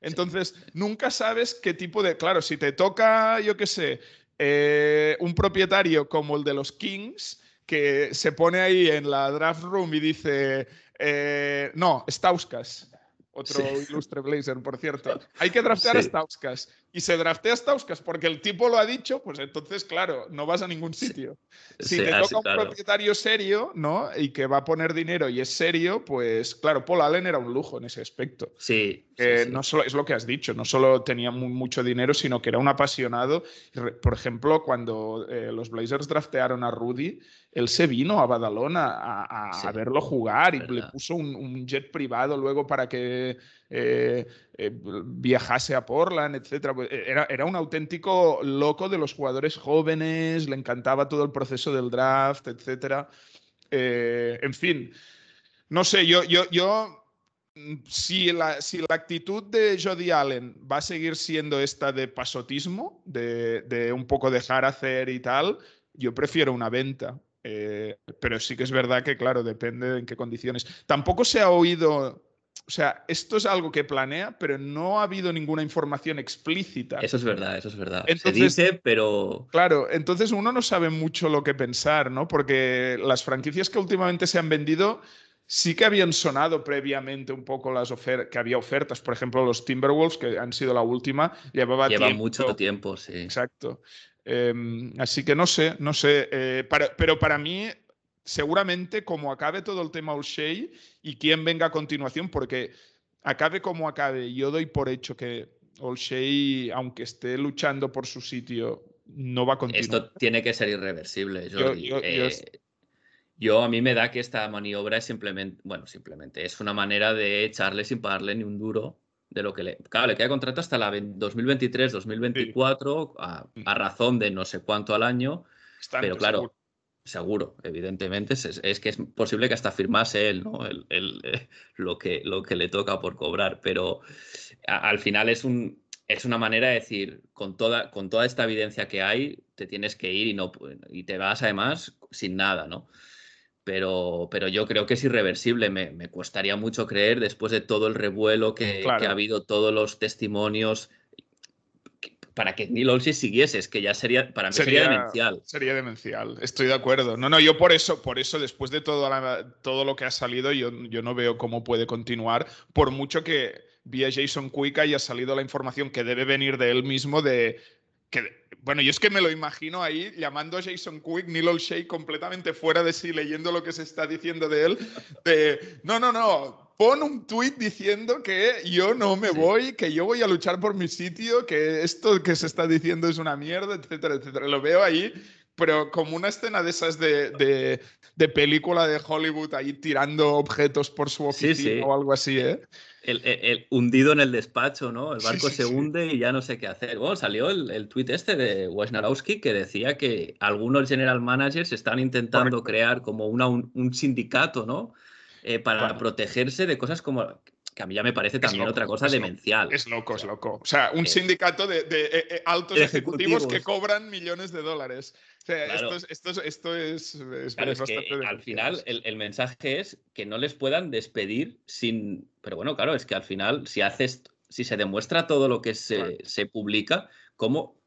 Entonces, nunca sabes qué tipo de. Claro, si te toca, yo qué sé, eh, un propietario como el de los Kings, que se pone ahí en la draft room y dice: eh, No, Stauskas otro ilustre Blazer, por cierto. Hay que draftear a Stauskas. Y se draftea a Stauskas porque el tipo lo ha dicho, pues entonces, claro, no vas a ningún sitio. Si te toca un propietario serio, ¿no? Y que va a poner dinero y es serio, pues claro, Paul Allen era un lujo en ese aspecto. Sí. no solo es lo que has dicho, no solo tenía mucho dinero, sino que era un apasionado. Por ejemplo, cuando eh, los Blazers draftearon a Rudy, él se vino a Badalona a, verlo jugar y le puso un, jet privado luego para que eh, eh, viajase a Portland, etc. Eh, era, era, un auténtico loco de los jugadores jóvenes, le encantaba todo el proceso del draft, etc. en fin, no sé, yo, yo, yo si la, si la, actitud de Jody Allen va a seguir siendo esta de pasotismo, de, de, un poco dejar hacer y tal, yo prefiero una venta. Eh, pero sí que es verdad que, claro, depende en qué condiciones. Tampoco se ha oído o sea, esto es algo que planea, pero no ha habido ninguna información explícita. Eso es verdad, eso es verdad. Se dice, pero. Claro, entonces uno no sabe mucho lo que pensar, ¿no? Porque las franquicias que últimamente se han vendido sí que habían sonado previamente un poco las ofertas, que había ofertas. Por ejemplo, los Timberwolves, que han sido la última, llevaba Lleva mucho tiempo, sí. Exacto. Em, así que no sé, no sé. Eh, pero para mí, seguramente, como acabe todo el tema O'Shea y quién venga a continuación, porque acabe como acabe, yo doy por hecho que O'Shea, aunque esté luchando por su sitio, no va a continuar. Esto tiene que ser irreversible, Jordi. Eh, yo, a mí me da que esta maniobra es simplemente, bueno, simplemente es una manera de echarle sin pagarle ni un duro de lo que le. Claro, le queda contrato hasta la 2023-2024 a, razón de no sé cuánto al año. pero claro, seguro, evidentemente, es, que es posible que hasta firmase él, ¿no? El, eh, lo, que, lo que le toca por cobrar. Pero al final es un. Es una manera de decir, con toda, con toda esta evidencia que hay, te tienes que ir y, no, y te vas además sin nada, ¿no? pero, pero yo creo que es irreversible. Me, me costaría mucho creer, después de todo el revuelo que, que ha habido, todos los testimonios, para que Neil Olsi siguiese, es que ya sería, para mí sería, demencial. Sería demencial, estoy de acuerdo. No, no, yo por eso, por eso después de todo, todo lo que ha salido, yo, yo no veo cómo puede continuar, por mucho que vía Jason Quick haya salido la información que debe venir de él mismo de que bueno, yo es que me lo imagino ahí llamando a Jason Quick, Neil O'Shea completamente fuera de sí, leyendo lo que se está diciendo de él. De, no, no, no, pon un tweet diciendo que yo no me voy, que yo voy a luchar por mi sitio, que esto que se está diciendo es una mierda, etcétera, etcétera. Lo veo ahí, pero como una escena de esas de, de, película de Hollywood, ahí tirando objetos por su oficina o algo así, ¿eh? el, hundido en el despacho, ¿no? El barco se hunde y ya no sé qué hacer. Bueno, salió el, el tuit este de Wojnarowski que decía que algunos general managers están intentando crear como una, un, sindicato, ¿no? Eh, para protegerse de cosas como que a mí ya me parece también otra cosa demencial. Es loco, es loco. O sea, un sindicato de, eh, eh, altos ejecutivos. que cobran millones de dólares. O sea, esto es, esto es, al final el, mensaje es que no les puedan despedir sin. Pero bueno, claro, es que al final, si haces, si se demuestra todo lo que se, se publica, ¿cómo,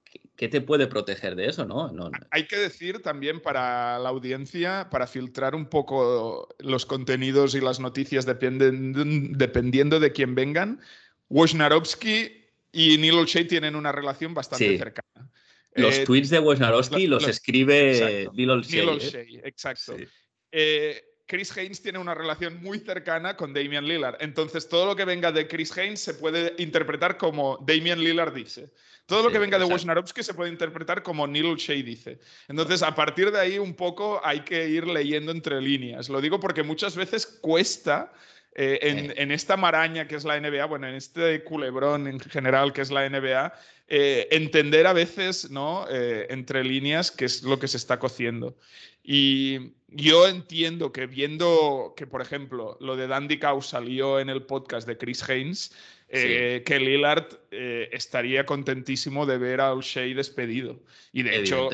¿Qué te puede proteger de eso, no? Hay que decir también para la audiencia, para filtrar un poco los contenidos y las noticias dependiendo de quién vengan, Wojnarowski y Neil O'Shea tienen una relación bastante cercana. Los eh, tweets de Wojnarowski los, escribe Neil O'Shea. Neil ¿eh? exacto. Eh, Chris Haynes tiene una relación muy cercana con Damian Lillard. Entonces, todo lo que venga de Chris Haynes se puede interpretar como Damian Lillard dice. Todo lo que venga de Wojnarowski se puede interpretar como Neil O'Shea dice. Entonces, a partir de ahí, un poco hay que ir leyendo entre líneas. Lo digo porque muchas veces cuesta eh, en, esta maraña que es la NBA, bueno, en este culebrón en general que es la NBA, eh, entender a veces, ¿no? Eh, entre líneas qué es lo que se está cociendo. Y yo entiendo que viendo que, por ejemplo, lo de Dandy Cow salió en el podcast de Chris Haynes, que Lillard estaría contentísimo de ver a O'Shea despedido. Y de hecho,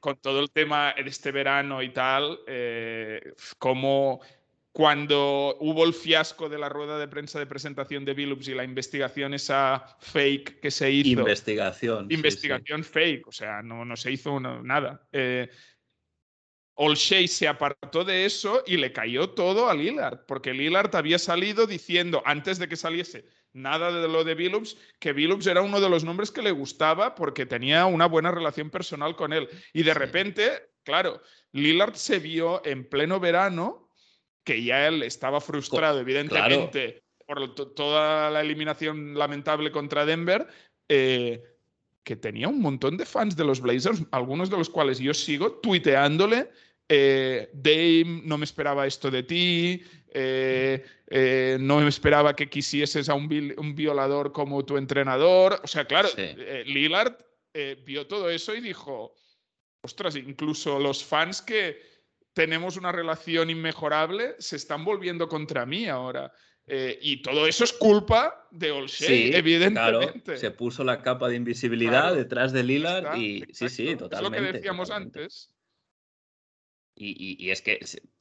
con, todo el tema de este verano y tal, como cuando hubo el fiasco de la rueda de prensa de presentación de Billups y la investigación esa fake que se hizo. Investigación. Investigación fake, o sea, no, no se hizo nada. Eh, Olshey se apartó de eso y le cayó todo a Lillard, porque Lillard había salido diciendo, antes de que saliese nada de lo de Billups, que Billups era uno de los nombres que le gustaba porque tenía una buena relación personal con él. Y de repente, claro, Lillard se vio en pleno verano que ya él estaba frustrado, evidentemente, por toda la eliminación lamentable contra Denver, eh, que tenía un montón de fans de los Blazers, algunos de los cuales yo sigo, tuiteándole. Eh, Dame, no me esperaba esto de ti, eh, no me esperaba que quisieses a un, violador como tu entrenador. O sea, claro, Lillard vio todo eso y dijo, ostras, incluso los fans que, tenemos una relación inmejorable, se están volviendo contra mí ahora. Eh, y todo eso es culpa de Olshey, evidentemente. se puso la capa de invisibilidad detrás de Lillard y sí, sí, totalmente. Es lo que decíamos antes. Y, es que,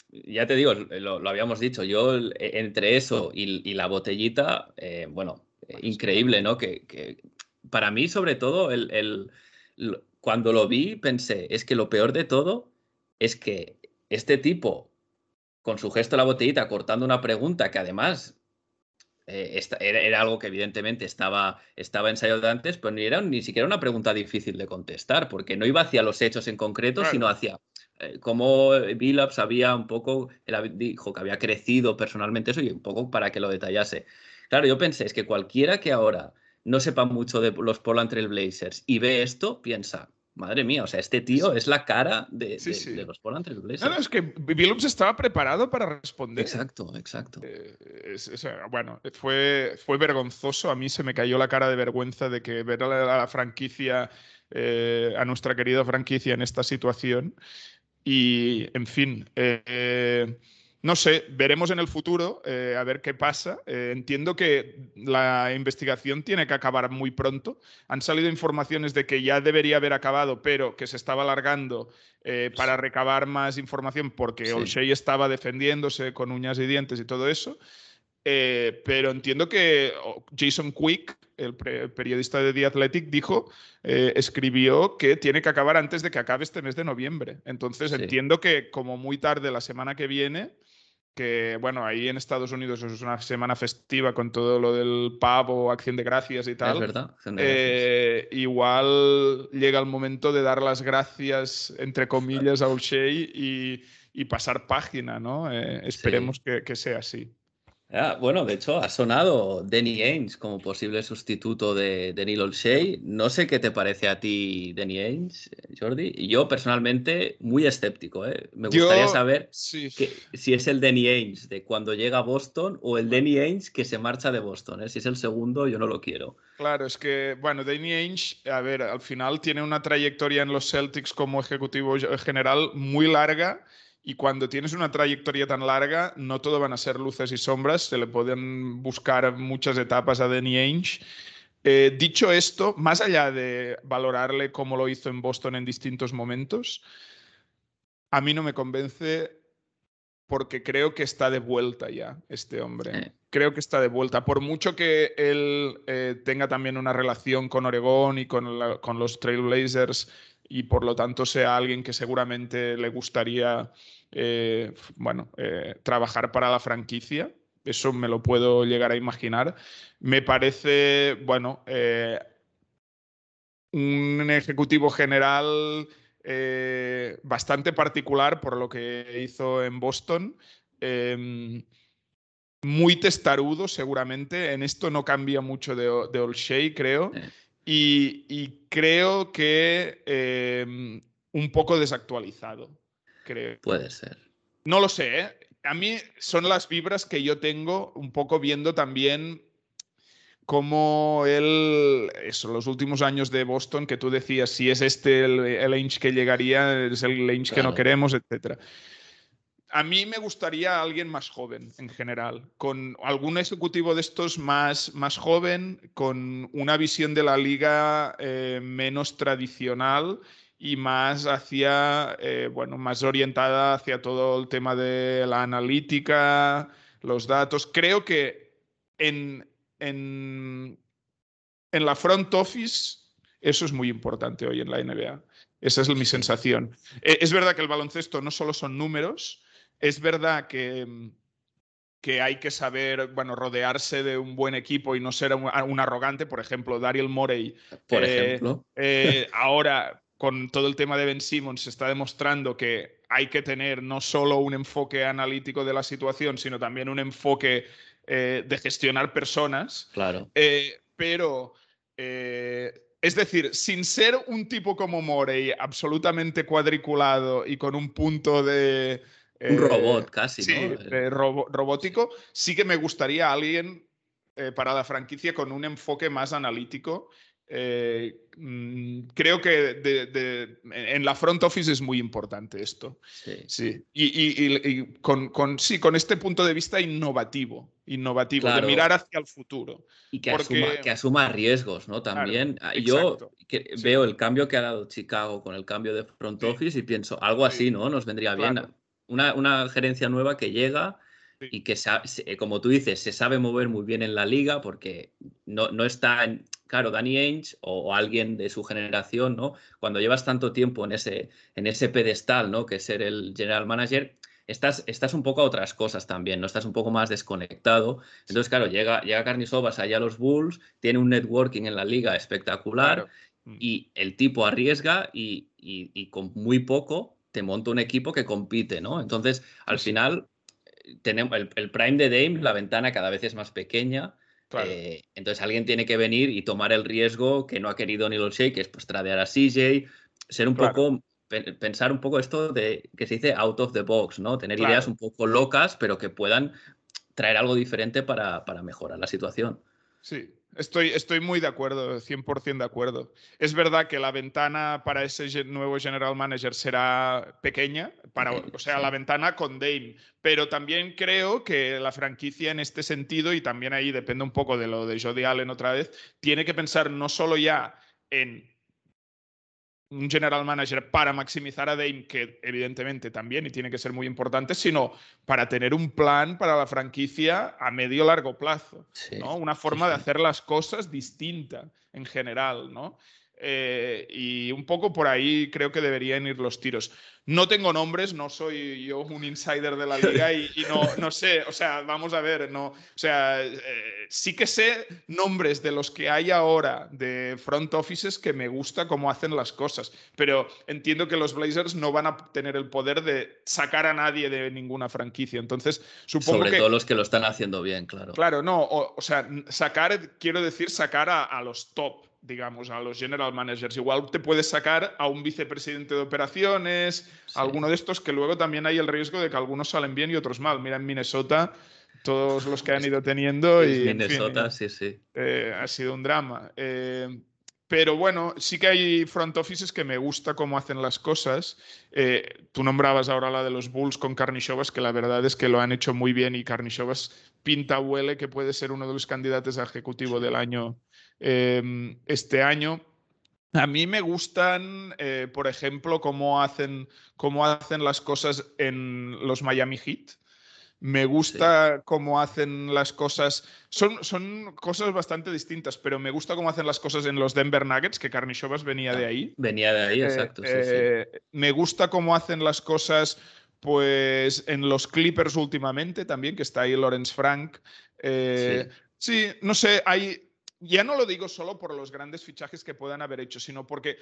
ya te digo, lo, habíamos dicho, yo entre eso y, la botellita, eh, bueno, increíble, ¿no? Que, para mí, sobre todo, el, cuando lo vi, pensé, es que lo peor de todo es que este tipo, con su gesto de la botellita, cortando una pregunta que además eh, era, algo que evidentemente estaba, estaba ensayado antes, pero ni era ni siquiera una pregunta difícil de contestar, porque no iba hacia los hechos en concreto, sino hacia eh, cómo Billups había un poco, él dijo que había crecido personalmente eso y un poco para que lo detallase. Claro, yo pensé, es que cualquiera que ahora no sepa mucho de los Portland Trail Blazers y ve esto, piensa, Madre mía, o sea, este tío es la cara de, los Portland Trail Blazers. No, no, es que Billups estaba preparado para responder. Exacto, exacto. Eh, bueno, fue, fue vergonzoso. A mí se me cayó la cara de vergüenza de que ver a la, franquicia, eh, a nuestra querida franquicia en esta situación. Y, en fin, eh, no sé, veremos en el futuro eh, a ver qué pasa. Eh, entiendo que la investigación tiene que acabar muy pronto. Han salido informaciones de que ya debería haber acabado, pero que se estaba alargando eh, para recabar más información porque sí. estaba defendiéndose con uñas y dientes y todo eso. Pero entiendo que oh, Jason Quick, el, periodista de The Athletic, dijo, escribió que tiene que acabar antes de que acabe este mes de noviembre. Entonces entiendo que como muy tarde la semana que viene que bueno, ahí en Estados Unidos es una semana festiva con todo lo del pavo, acción de gracias y tal. Es verdad. Eh, igual llega el momento de dar las gracias, entre comillas, a O'Shea y, y pasar página, ¿no? Eh, esperemos que, que sea así. Ah, bueno, de hecho, ha sonado Danny Ainge como posible sustituto de, de Neil. No sé qué te parece a ti, Danny Ainge, Jordi. Yo personalmente muy escéptico. ¿eh? Me gustaría saber si es el Danny Ainge de cuando llega a Boston o el Danny Ainge que se marcha de Boston. ¿eh? Si es el segundo, yo no lo quiero. Claro, es que, bueno, Danny Ainge, a ver, al final tiene una trayectoria en los Celtics como ejecutivo general muy larga y cuando tienes una trayectoria tan larga, no todo van a ser luces y sombras, se le pueden buscar muchas etapas a Danny Ainge. Eh, dicho esto, más allá de valorarle como lo hizo en Boston en distintos momentos, a mí no me convence porque creo que está de vuelta ya este hombre. Creo que está de vuelta. Por mucho que él eh, tenga también una relación con Oregón y con, con los Trailblazers y por lo tanto sea alguien que seguramente le gustaría eh, bueno, eh, trabajar para la franquicia. Eso me lo puedo llegar a imaginar. Me parece, bueno, eh, un ejecutivo general bastante particular por lo que hizo en Boston. Em, muy testarudo, seguramente. En esto no cambia mucho de, de Olshey, creo. Y, creo que em, un poco desactualizado. Creo. Puede ser. No lo sé, ¿eh? A mí son las vibras que yo tengo un poco viendo también cómo él, eso, los últimos años de Boston, que tú decías, si es este el, el que llegaría, es el Ainge que no queremos, etcétera. A mí me gustaría alguien más joven en general, con algún ejecutivo de estos más, más joven, con una visión de la liga eh, menos tradicional y más hacia, eh, bueno, más orientada hacia todo el tema de la analítica, los datos. Creo que en, en, en la front office eso es muy importante hoy en la NBA. Esa es mi sensación. Eh, es verdad que el baloncesto no solo son números, es verdad que, mm, que hay que saber, bueno, rodearse de un buen equipo y no ser un, arrogante. Por ejemplo, Daryl Morey. Por eh, ejemplo. Eh, ahora, con todo el tema de Ben Simmons, se está demostrando que hay que tener no solo un enfoque analítico de la situación, sino también un enfoque eh, de gestionar personas. Claro. pero, es decir, sin ser un tipo como Morey, absolutamente cuadriculado y con un punto de un robot eh, casi, sí, ¿no? robótico. Sí que me gustaría alguien eh, para la franquicia con un enfoque más analítico. Eh, mm, creo que en la front office es muy importante esto. Sí. Y, con, sí, con este punto de vista innovativo, innovativo, de mirar hacia el futuro. Y que, asuma, riesgos, ¿no? También. Ah, yo veo el cambio que ha dado Chicago con el cambio de front office y pienso, algo así, ¿no? Nos vendría bien una, gerencia nueva que llega y que, eh, como tú dices, se sabe mover muy bien en la liga porque no, no está, en, claro, Danny Ainge o, alguien de su generación, ¿no? Cuando llevas tanto tiempo en ese, en ese pedestal, ¿no? Que ser el general manager, estás, estás un poco a otras cosas también, ¿no? Estás un poco más desconectado. Entonces, claro, llega, llega Carnisovas allá a los Bulls, tiene un networking en la liga espectacular mm. y el tipo arriesga y, y con muy poco te monto un equipo que compite, ¿no? Entonces, al final, eh, tenemos el, prime de Dame, la ventana cada vez es más pequeña. Eh, entonces alguien tiene que venir y tomar el riesgo que no ha querido ni los que es pues tradear a CJ, ser un poco, pensar un poco esto de que se dice out of the box, ¿no? Tener ideas un poco locas, pero que puedan traer algo diferente para, para mejorar la situación. Sí, Estoy, estoy muy de acuerdo, 100% de acuerdo. Es verdad que la ventana para ese nuevo general manager será pequeña, para, o sea, la ventana con Dame, pero también creo que la franquicia en este sentido, y también ahí depende un poco de lo de Jody Allen otra vez, tiene que pensar no solo ya en un general manager para maximizar a Dame, que evidentemente también y tiene que ser muy importante, sino para tener un plan para la franquicia a medio largo plazo, ¿no? Una forma de hacer las cosas distinta en general, ¿no? Eh, y un poco por ahí creo que deberían ir los tiros. No tengo nombres, no soy yo un insider de la liga y, no, no, sé, o sea, vamos a ver, no, o sea, eh, sí que sé nombres de los que hay ahora de front offices que me gusta cómo hacen las cosas, pero entiendo que los Blazers no van a tener el poder de sacar a nadie de ninguna franquicia, entonces supongo Sobre que... todo los que lo están haciendo bien, claro. Claro, no, o, sea, sacar, quiero decir, sacar a los top digamos, a los general managers. Igual te puedes sacar a un vicepresidente de operaciones, alguno de estos que luego también hay el riesgo de que algunos salen bien y otros mal. Mira en Minnesota todos los que han ido teniendo y Minnesota, sí, sí. Eh, ha sido un drama. Eh, pero bueno, sí que hay front offices que me gusta cómo hacen las cosas. Eh, tú nombrabas ahora la de los Bulls con Karnisovas, que la verdad es que lo han hecho muy bien y Karnisovas pinta huele que puede ser uno de los candidatos a ejecutivo del año Em, este año. A mí me gustan, eh, por ejemplo, cómo hacen, cómo hacen las cosas en los Miami Heat. Me gusta cómo hacen las cosas. Son, son cosas bastante distintas, pero me gusta cómo hacen las cosas en los Denver Nuggets, que Carnishovas venía de ahí. Venía de ahí, eh, exacto. Eh, me gusta cómo hacen las cosas pues en los Clippers últimamente también, que está ahí Lawrence Frank. sí, no sé, hay, ya no lo digo solo por los grandes fichajes que puedan haber hecho, sino porque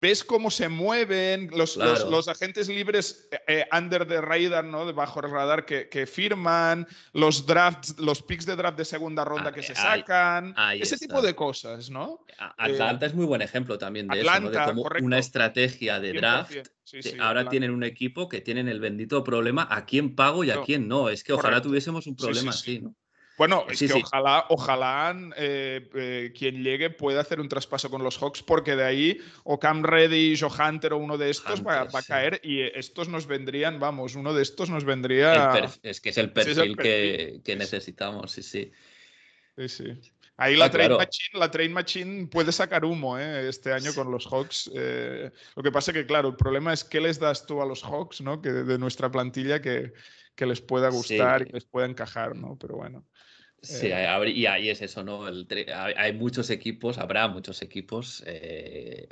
ves cómo se mueven los, los, agentes libres eh, eh, under the radar, ¿no? Debajo del radar que, que, firman, los drafts, los picks de draft de segunda ronda ah, que se sacan, ese tipo de cosas, ¿no? Atlanta es muy buen ejemplo también de eso, ¿no? De cómo una estrategia de draft. ahora tienen un equipo que tienen el bendito problema a quién pago y a quién no. Es que ojalá tuviésemos un problema así, ¿no? Bueno, es que ojalá, ojalá eh, eh, quien llegue pueda hacer un traspaso con los Hawks, porque de ahí o Cam Reddish o Hunter o uno de estos va, a caer y estos nos vendrían, vamos, uno de estos nos vendría. Es que es el perfil, Que, necesitamos, sí, sí. Sí, sí. Ahí la, train machine, la Train Machine puede sacar humo ¿eh? este año con los Hawks. lo que pasa que, claro, el problema es qué les das tú a los Hawks, ¿no? Que de, nuestra plantilla que, que les pueda gustar y que les pueda encajar, ¿no? Pero bueno. Sí, eh, y ahí es eso, ¿no? hay muchos equipos, habrá muchos equipos eh,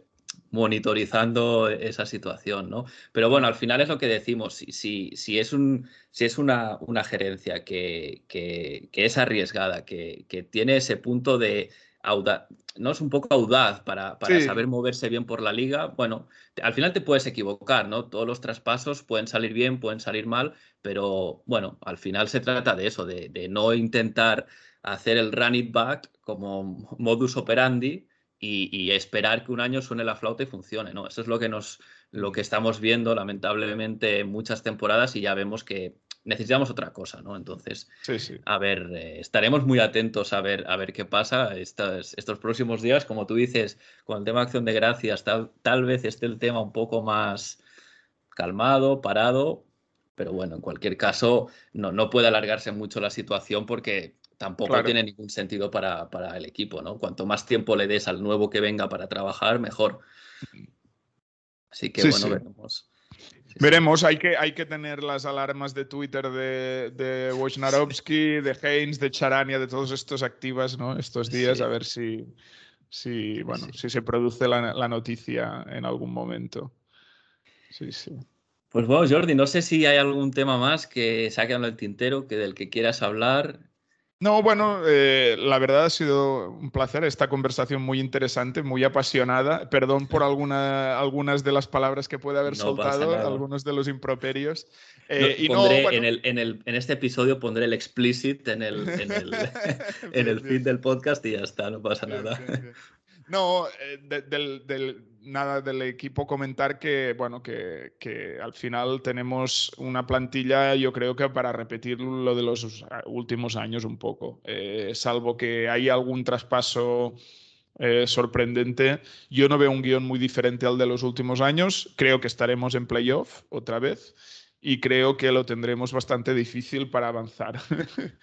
monitorizando esa situación, ¿no? Pero bueno, al final es lo que decimos, si, si, es, un, si es una, una gerencia que, que, es arriesgada, que, que, tiene ese punto de audaz, no es un poco audaz para, para saber moverse bien por la liga, bueno, al final te puedes equivocar, ¿no? Todos los traspasos pueden salir bien, pueden salir mal, pero bueno, al final se trata de eso, de, no intentar hacer el run it back como modus operandi y, esperar que un año suene la flauta y funcione, ¿no? Eso es lo que nos lo que estamos viendo lamentablemente en muchas temporadas y ya vemos que necesitamos otra cosa, ¿no? Entonces, a ver, eh, estaremos muy atentos a ver, a ver qué pasa estos, estos próximos días. Como tú dices, con el tema de acción de gracias, tal, tal vez esté el tema un poco más calmado, parado, pero bueno, en cualquier caso, no, no puede alargarse mucho la situación porque tampoco tiene ningún sentido para, para, el equipo, ¿no? Cuanto más tiempo le des al nuevo que venga para trabajar, mejor. Así que bueno, veremos. Veremos, hay que, hay que tener las alarmas de Twitter de, de Wojnarowski, de Haynes, de Charania, de todos estos activas ¿no? estos días, a ver si, si, bueno, si se produce la, la, noticia en algún momento. Sí, sí. Pues bueno, Jordi, no sé si hay algún tema más que se ha quedado en el tintero, que del que quieras hablar. No, bueno, eh, la verdad ha sido un placer esta conversación muy interesante, muy apasionada. Perdón por alguna, algunas de las palabras que puede haber soltado, algunos de los improperios. Eh, y en, el, en, el, en, este episodio pondré el explicit en el, en el, en el feed del podcast y ya está, no pasa nada. No, eh, nada del equipo comentar que, bueno, que, que, al final tenemos una plantilla, yo creo que para repetir lo de los últimos años un poco, eh, salvo que hay algún traspaso eh, sorprendente. Yo no veo un guion muy diferente al de los últimos años. Creo que estaremos en playoff otra vez y creo que lo tendremos bastante difícil para avanzar.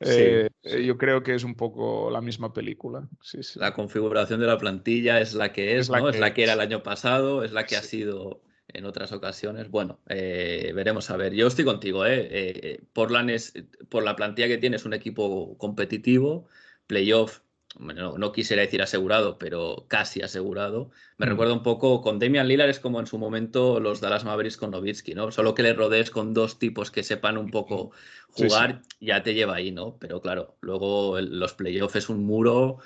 Eh, yo creo que es un poco la misma película. La configuración de la plantilla es la que es, ¿no? es la que era el año pasado, es la que ha sido en otras ocasiones. Bueno, eh, veremos a ver. Yo estoy contigo, ¿eh? eh Portland es, por la plantilla que tiene, es un equipo competitivo. Playoff no, quisiera decir asegurado, pero casi asegurado. Me mm. recuerda un poco con Damian Lillard, es como en su momento los Dallas Mavericks con Novitsky, ¿no? Solo que le rodees con dos tipos que sepan un poco jugar, ya te lleva ahí, ¿no? Pero claro, luego los playoffs es un muro.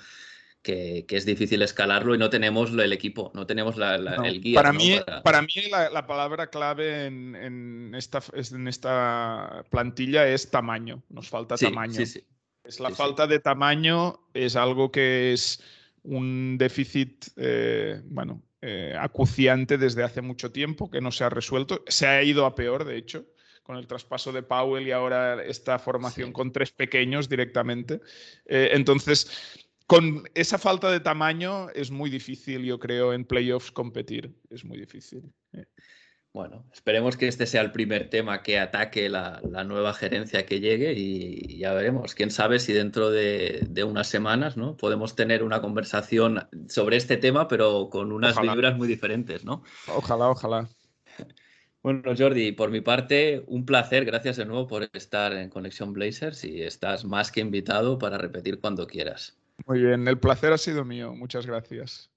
Que, es difícil escalarlo y no tenemos el equipo, no tenemos el guía. Para mí, para... mí la, palabra clave en, esta, en esta plantilla es tamaño. Nos falta tamaño. Sí, sí. Es la falta de tamaño es algo que es un déficit, eh, bueno, eh, acuciante desde hace mucho tiempo, que no se ha resuelto. Se ha ido a peor, de hecho, con el traspaso de Powell y ahora esta formación con tres pequeños directamente. Eh, entonces, con esa falta de tamaño es muy difícil, yo creo, en playoffs competir. Es muy difícil. Bueno, esperemos que este sea el primer tema que ataque la, nueva gerencia que llegue y ya veremos. Quién sabe si dentro de, unas semanas ¿no? podemos tener una conversación sobre este tema, pero con unas vibras muy diferentes, ¿no? Ojalá, ojalá. Bueno, Jordi, por mi parte, un placer. Gracias de nuevo por estar en Conexión Blazers y estás más que invitado para repetir cuando quieras. Muy bien, el placer ha sido mío. Muchas gracias.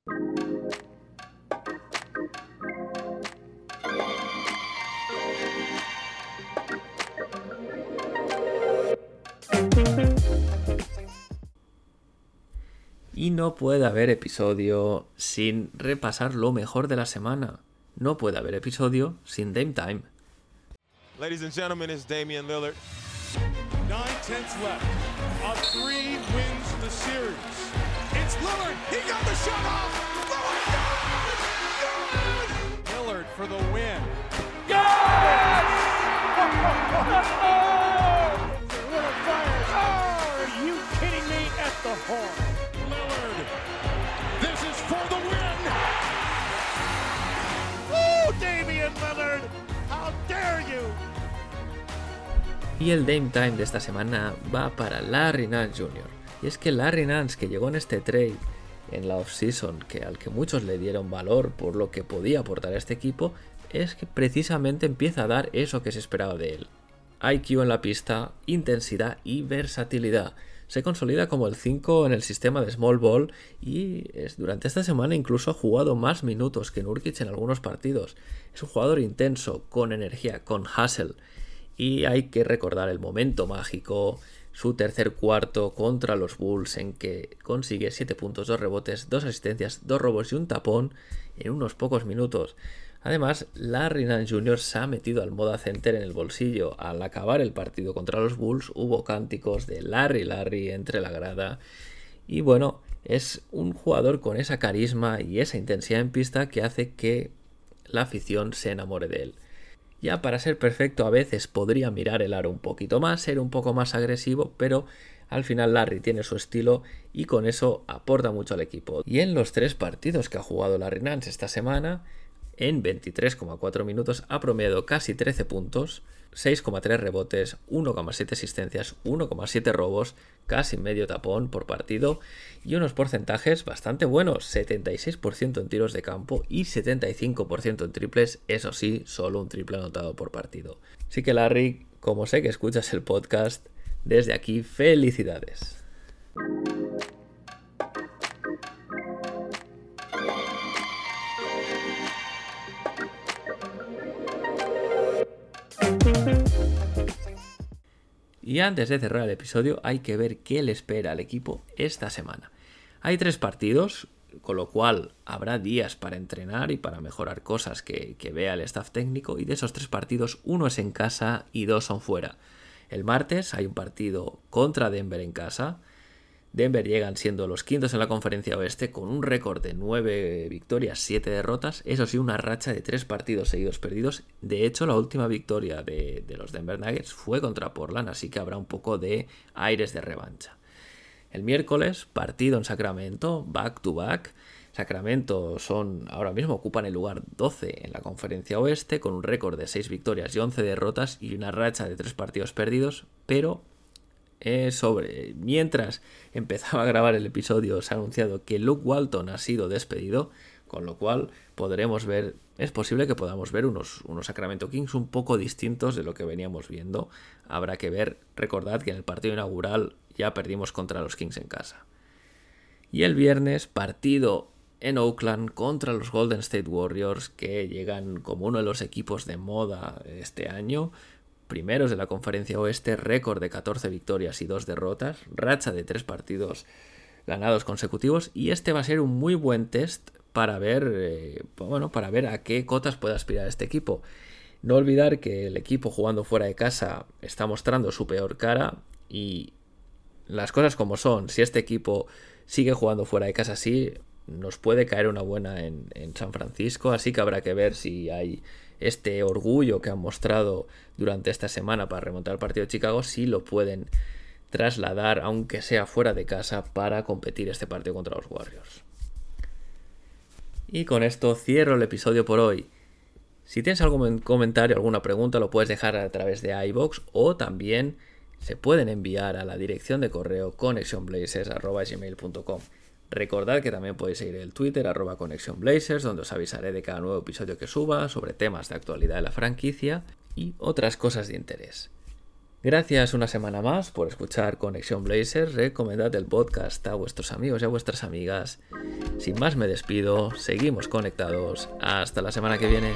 Y no puede haber episodio sin repasar lo mejor de la semana. No puede haber episodio sin Dame Time. Ladies and gentlemen, it's Damian Lillard. Nine tenths left. A three wins the series. It's Lillard. He got the shot off. Lillard, good! Lillard for the win. Lillard fires. Oh, are you kidding me? At the horn. Y el Dame Time de esta semana va para Larry Nance Jr. Y es que Larry Nance, que llegó en este trade en la offseason, que al que muchos le dieron valor por lo que podía aportar a este equipo, es que precisamente empieza a dar eso que se esperaba de él. IQ en la pista, intensidad y versatilidad. Se consolida como el 5 en el sistema de Small Ball y es, durante esta semana incluso ha jugado más minutos que Nurkic en algunos partidos. Es un jugador intenso, con energía, con hustle. Y hay que recordar el momento mágico, su tercer cuarto contra los Bulls en que consigue 7 puntos, 2 rebotes, 2 asistencias, 2 robos y un tapón en unos pocos minutos. Además, Larry Nance Jr. se ha metido al moda center en el bolsillo. Al acabar el partido contra los Bulls hubo cánticos de Larry Larry entre la grada. Y bueno, es un jugador con esa carisma y esa intensidad en pista que hace que la afición se enamore de él. Ya para ser perfecto a veces podría mirar el aro un poquito más, ser un poco más agresivo, pero al final Larry tiene su estilo y con eso aporta mucho al equipo. Y en los tres partidos que ha jugado Larry Nance esta semana, en 23,4 minutos ha promediado casi 13 puntos, 6,3 rebotes, 1,7 asistencias, 1,7 robos, casi medio tapón por partido y unos porcentajes bastante buenos, 76% en tiros de campo y 75% en triples, eso sí, solo un triple anotado por partido. Así que Larry, como sé que escuchas el podcast, desde aquí felicidades. Y antes de cerrar el episodio hay que ver qué le espera al equipo esta semana. Hay tres partidos, con lo cual habrá días para entrenar y para mejorar cosas que, vea el staff técnico y de esos tres partidos uno es en casa y dos son fuera. El martes hay un partido contra Denver en casa. Denver llegan siendo los quintos en la conferencia oeste con un récord de 9 victorias, 7 derrotas, eso sí, una racha de 3 partidos seguidos perdidos. De hecho, la última victoria de, los Denver Nuggets fue contra Portland, así que habrá un poco de aires de revancha. El miércoles, partido en Sacramento, back to back. Sacramento son ahora mismo ocupan el lugar 12 en la conferencia oeste con un récord de 6 victorias y 11 derrotas y una racha de 3 partidos perdidos, pero eh, sobre mientras empezaba a grabar el episodio se ha anunciado que Luke Walton ha sido despedido, con lo cual podremos ver, es posible que podamos ver unos, unos Sacramento Kings un poco distintos de lo que veníamos viendo. Habrá que ver, recordad que en el partido inaugural ya perdimos contra los Kings en casa. Y el viernes, partido en Oakland contra los Golden State Warriors, que llegan como uno de los equipos de moda este año. Primeros de la conferencia oeste, récord de 14 victorias y 2 derrotas, racha de 3 partidos ganados consecutivos. Y este va a ser un muy buen test para ver, eh, bueno, para ver a qué cotas puede aspirar este equipo. No olvidar que el equipo jugando fuera de casa está mostrando su peor cara y las cosas como son. Si este equipo sigue jugando fuera de casa así, nos puede caer una buena en, en, San Francisco, así que habrá que ver si hay este orgullo que han mostrado durante esta semana para remontar el partido de Chicago, si lo pueden trasladar, aunque sea fuera de casa, para competir este partido contra los Warriors. Y con esto cierro el episodio por hoy. Si tienes algún comentario, alguna pregunta, lo puedes dejar a través de iBox o también se pueden enviar a la dirección de correo connectionblazers.gmail.com. Recordad que también podéis seguir el Twitter arroba donde os avisaré de cada nuevo episodio que suba sobre temas de actualidad de la franquicia y otras cosas de interés. Gracias una semana más por escuchar Conexión Blazers. Recomendad el podcast a vuestros amigos y a vuestras amigas. Sin más me despido, seguimos conectados. Hasta la semana que viene.